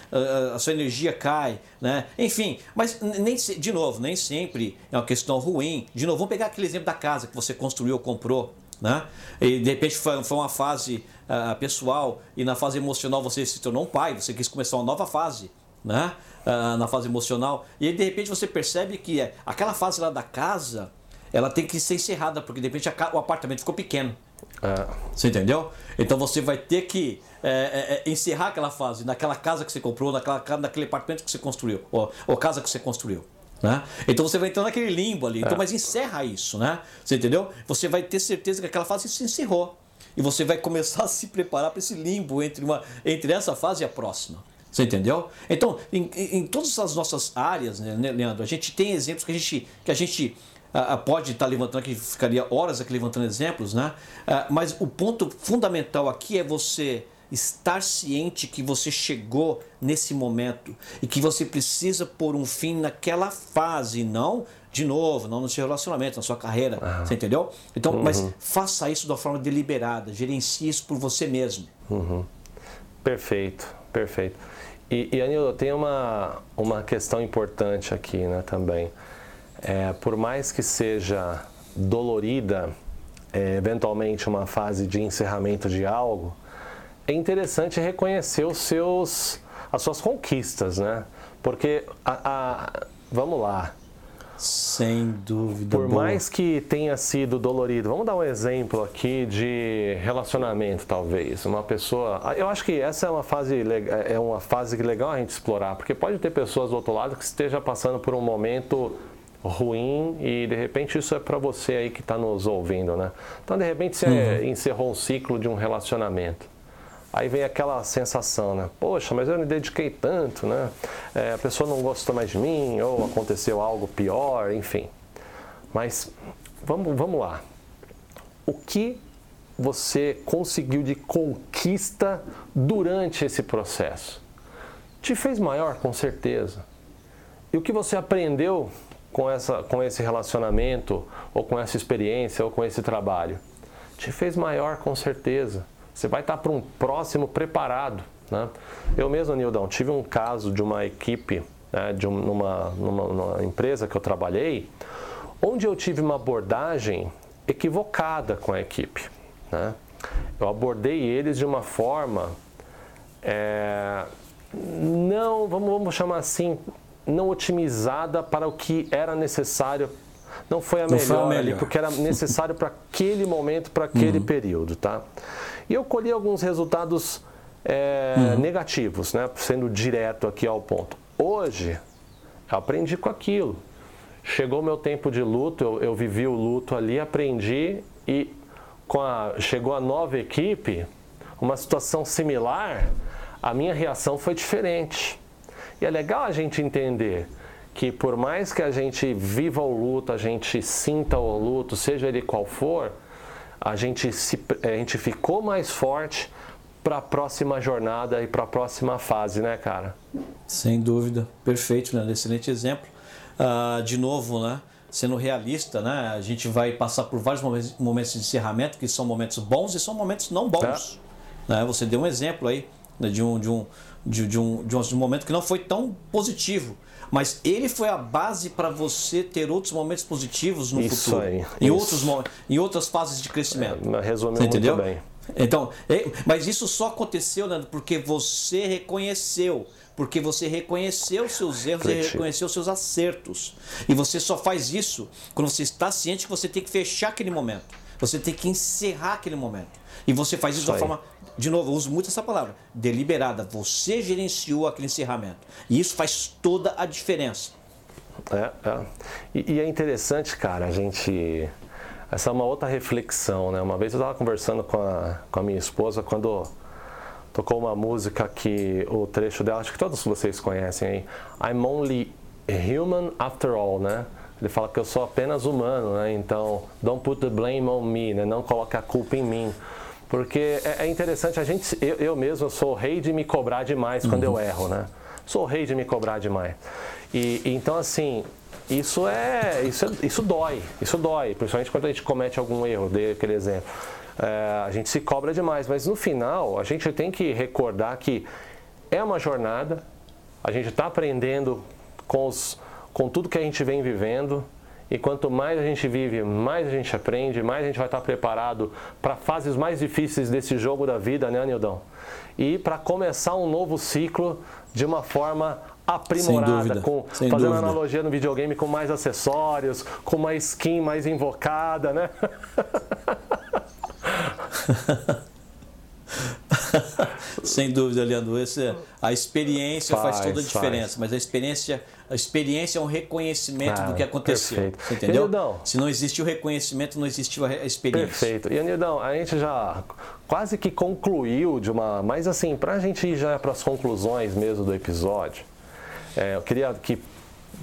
A, sua energia cai, né? Enfim, mas nem de novo, nem sempre é uma questão ruim. De novo, vamos pegar aquele exemplo da casa que você construiu ou comprou, né? E de repente foi, foi uma fase uh, pessoal e na fase emocional você se tornou um pai, você quis começar uma nova fase, né? Uh, na fase emocional e aí de repente você percebe que é, aquela fase lá da casa ela tem que ser encerrada porque de repente o apartamento ficou pequeno. É. Você entendeu? Então você vai ter que é, é, é, encerrar aquela fase naquela casa que você comprou, naquela, naquele apartamento que você construiu, ou, ou casa que você construiu. Né? Então você vai entrar naquele limbo ali. Então, é. mas encerra isso, né? Você entendeu? Você vai ter certeza que aquela fase se encerrou. E você vai começar a se preparar para esse limbo entre, uma, entre essa fase e a próxima. Você entendeu? Então, em, em todas as nossas áreas, né, Leandro, a gente tem exemplos que a gente, que a gente pode estar levantando aqui, ficaria horas aqui levantando exemplos, né? Ah, mas o ponto fundamental aqui é você estar ciente que você chegou nesse momento e que você precisa pôr um fim naquela fase, não de novo, não no seu relacionamento, na sua carreira, você entendeu? Então, uhum. mas faça isso da forma deliberada, gerencie isso por você mesmo. Uhum. Perfeito, perfeito. E, e Anildo, tem uma, uma questão importante aqui né, também. É, por mais que seja dolorida, é, eventualmente uma fase de encerramento de algo, é interessante reconhecer os seus, as suas conquistas, né? Porque, a, a vamos lá, sem dúvida. Por boa. mais que tenha sido dolorido, vamos dar um exemplo aqui de relacionamento, talvez. Uma pessoa. Eu acho que essa é uma fase é uma fase legal a gente explorar, porque pode ter pessoas do outro lado que esteja passando por um momento ruim e de repente isso é para você aí que está nos ouvindo, né? Então de repente você uhum. encerrou um ciclo de um relacionamento. Aí vem aquela sensação, né? Poxa, mas eu me dediquei tanto, né? É, a pessoa não gostou mais de mim, ou aconteceu algo pior, enfim. Mas vamos, vamos lá. O que você conseguiu de conquista durante esse processo? Te fez maior, com certeza. E o que você aprendeu com, essa, com esse relacionamento, ou com essa experiência, ou com esse trabalho? Te fez maior, com certeza. Você vai estar para um próximo preparado. Né? Eu mesmo, Nildão, tive um caso de uma equipe, né, de um, numa, numa, numa empresa que eu trabalhei, onde eu tive uma abordagem equivocada com a equipe. Né? Eu abordei eles de uma forma é, não, vamos, vamos chamar assim, não otimizada para o que era necessário. Não foi a, não melhor, foi a melhor, ali, porque era necessário para aquele momento, para aquele uhum. período, tá? E eu colhi alguns resultados é, uhum. negativos, né? sendo direto aqui ao ponto. Hoje, eu aprendi com aquilo. Chegou o meu tempo de luto, eu, eu vivi o luto ali, aprendi e com a, chegou a nova equipe, uma situação similar, a minha reação foi diferente. E é legal a gente entender que por mais que a gente viva o luto, a gente sinta o luto, seja ele qual for, a gente, se, a gente ficou mais forte para a próxima jornada e para a próxima fase, né, cara? Sem dúvida, perfeito, né? Excelente exemplo. Uh, de novo, né? Sendo realista, né? A gente vai passar por vários momentos, momentos de encerramento que são momentos bons e são momentos não bons. É. Né? Você deu um exemplo aí né? de, um, de, um, de, de, um, de um momento que não foi tão positivo mas ele foi a base para você ter outros momentos positivos no isso futuro. Aí, em, outros, em outras fases de crescimento. É, resumiu você entendeu? muito bem. Então, mas isso só aconteceu, né, porque você reconheceu, porque você reconheceu seus erros e reconheceu seus acertos. E você só faz isso quando você está ciente que você tem que fechar aquele momento. Você tem que encerrar aquele momento. E você faz isso, isso de uma forma, de novo, eu uso muito essa palavra, deliberada. Você gerenciou aquele encerramento. E isso faz toda a diferença. É, é. E, e é interessante, cara, a gente. Essa é uma outra reflexão, né? Uma vez eu estava conversando com a, com a minha esposa quando tocou uma música que o trecho dela, acho que todos vocês conhecem aí, I'm only human after all, né? Ele fala que eu sou apenas humano, né? Então, don't put the blame on me, né? Não coloque a culpa em mim. Porque é, é interessante, a gente, eu, eu mesmo sou rei de me cobrar demais uhum. quando eu erro, né? Sou rei de me cobrar demais. E, então, assim, isso é, isso é, isso dói, isso dói, principalmente quando a gente comete algum erro, dei aquele exemplo. É, a gente se cobra demais, mas no final a gente tem que recordar que é uma jornada, a gente está aprendendo com, os, com tudo que a gente vem vivendo, e quanto mais a gente vive, mais a gente aprende, mais a gente vai estar preparado para fases mais difíceis desse jogo da vida, né, Nildão? E para começar um novo ciclo de uma forma aprimorada, com, fazendo dúvida. analogia no videogame com mais acessórios, com uma skin mais invocada, né? *laughs* *laughs* Sem dúvida, Leandro. Esse, a experiência faz, faz toda a diferença, faz. mas a experiência, a experiência é um reconhecimento ah, do que aconteceu. Perfeito. Entendeu? Nildão, Se não existiu o reconhecimento, não existiu a experiência. Perfeito. E Nildão, a gente já quase que concluiu de uma. Mas assim, para a gente ir já para as conclusões mesmo do episódio, é, eu queria que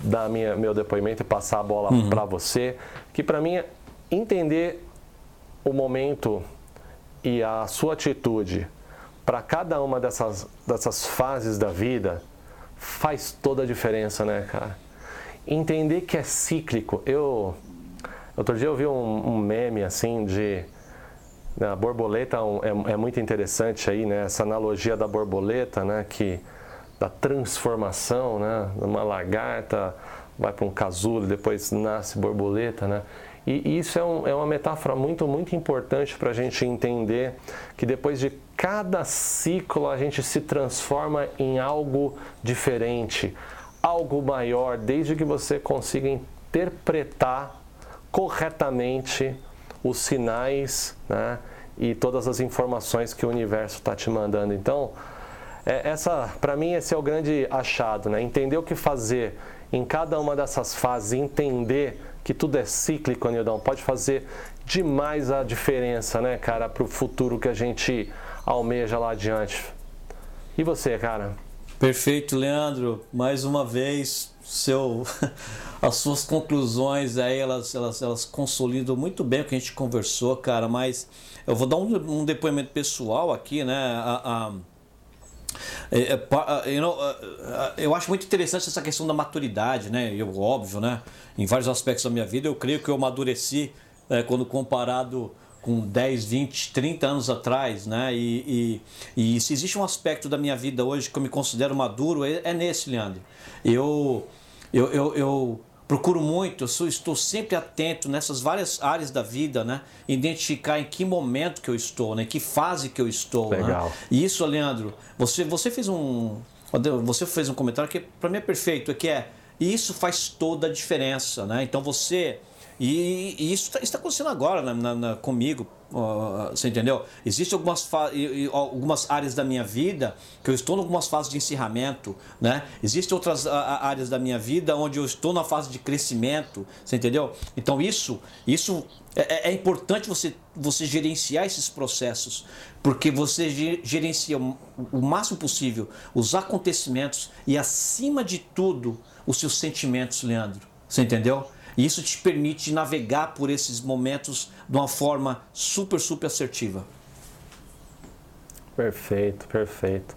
dar minha, meu depoimento e passar a bola uhum. para você, que para mim é entender o momento e a sua atitude para cada uma dessas, dessas fases da vida faz toda a diferença, né, cara? Entender que é cíclico. Eu outro dia eu vi um, um meme assim de né, a borboleta é, é, muito interessante aí, né? Essa analogia da borboleta, né? Que da transformação, né? Uma lagarta vai para um casulo, depois nasce borboleta, né? E isso é, um, é uma metáfora muito, muito importante para a gente entender que depois de cada ciclo a gente se transforma em algo diferente, algo maior, desde que você consiga interpretar corretamente os sinais né, e todas as informações que o universo está te mandando. Então, é, essa, para mim, esse é o grande achado, né? Entender o que fazer em cada uma dessas fases, entender que tudo é cíclico, Nildão, pode fazer demais a diferença, né, cara, para o futuro que a gente almeja lá adiante. E você, cara? Perfeito, Leandro. Mais uma vez, seu, *laughs* as suas conclusões aí, elas, elas, elas consolidam muito bem o que a gente conversou, cara. Mas eu vou dar um, um depoimento pessoal aqui, né? A, a eu, eu acho muito interessante essa questão da maturidade, né? Eu, óbvio, né? Em vários aspectos da minha vida, eu creio que eu amadureci é, quando comparado com 10, 20, 30 anos atrás, né? E, e, e, se existe um aspecto da minha vida hoje que eu me considero maduro, é, é nesse, Leandro. Eu, eu, eu, eu procuro muito, eu sou, estou sempre atento nessas várias áreas da vida, né? Identificar em que momento que eu estou, né? Em que fase que eu estou. Né? Legal. Né? E isso, Leandro, você, você fez um. Você fez um comentário que para mim é perfeito, é que é. Isso faz toda a diferença, né? Então você. E, e isso está tá acontecendo agora na, na, na, comigo, você entendeu? Existem algumas, algumas áreas da minha vida que eu estou em algumas fases de encerramento, né? Existem outras áreas da minha vida onde eu estou na fase de crescimento, você entendeu? Então isso, isso é, é, é importante você, você gerenciar esses processos, porque você gerencia o máximo possível os acontecimentos e, acima de tudo, os seus sentimentos, Leandro. Você entendeu? E isso te permite navegar por esses momentos de uma forma super, super assertiva. Perfeito, perfeito.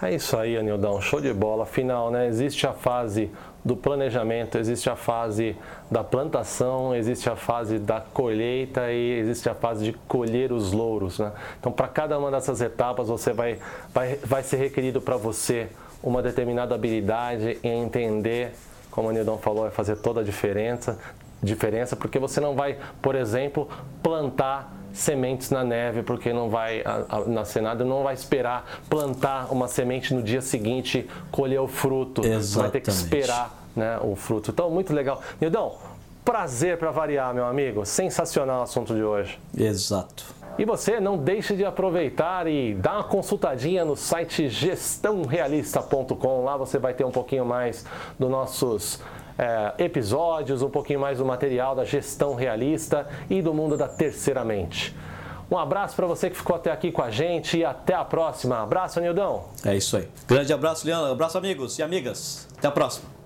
É isso aí, Anildão, show de bola. Afinal, né, existe a fase do planejamento, existe a fase da plantação, existe a fase da colheita e existe a fase de colher os louros. Né? Então, para cada uma dessas etapas, você vai, vai, vai ser requerido para você uma determinada habilidade em entender como o Nildon falou, vai fazer toda a diferença, diferença, porque você não vai, por exemplo, plantar sementes na neve, porque não vai nascer nada, não vai esperar plantar uma semente no dia seguinte, colher o fruto. Exatamente. Você vai ter que esperar né, o fruto. Então, muito legal. Nildão, prazer para variar, meu amigo. Sensacional o assunto de hoje. Exato. E você não deixe de aproveitar e dar uma consultadinha no site gestãorealista.com. Lá você vai ter um pouquinho mais dos nossos é, episódios, um pouquinho mais do material da gestão realista e do mundo da terceira mente. Um abraço para você que ficou até aqui com a gente e até a próxima. Abraço, Nildão. É isso aí. Grande abraço, Leandro. Abraço, amigos e amigas. Até a próxima.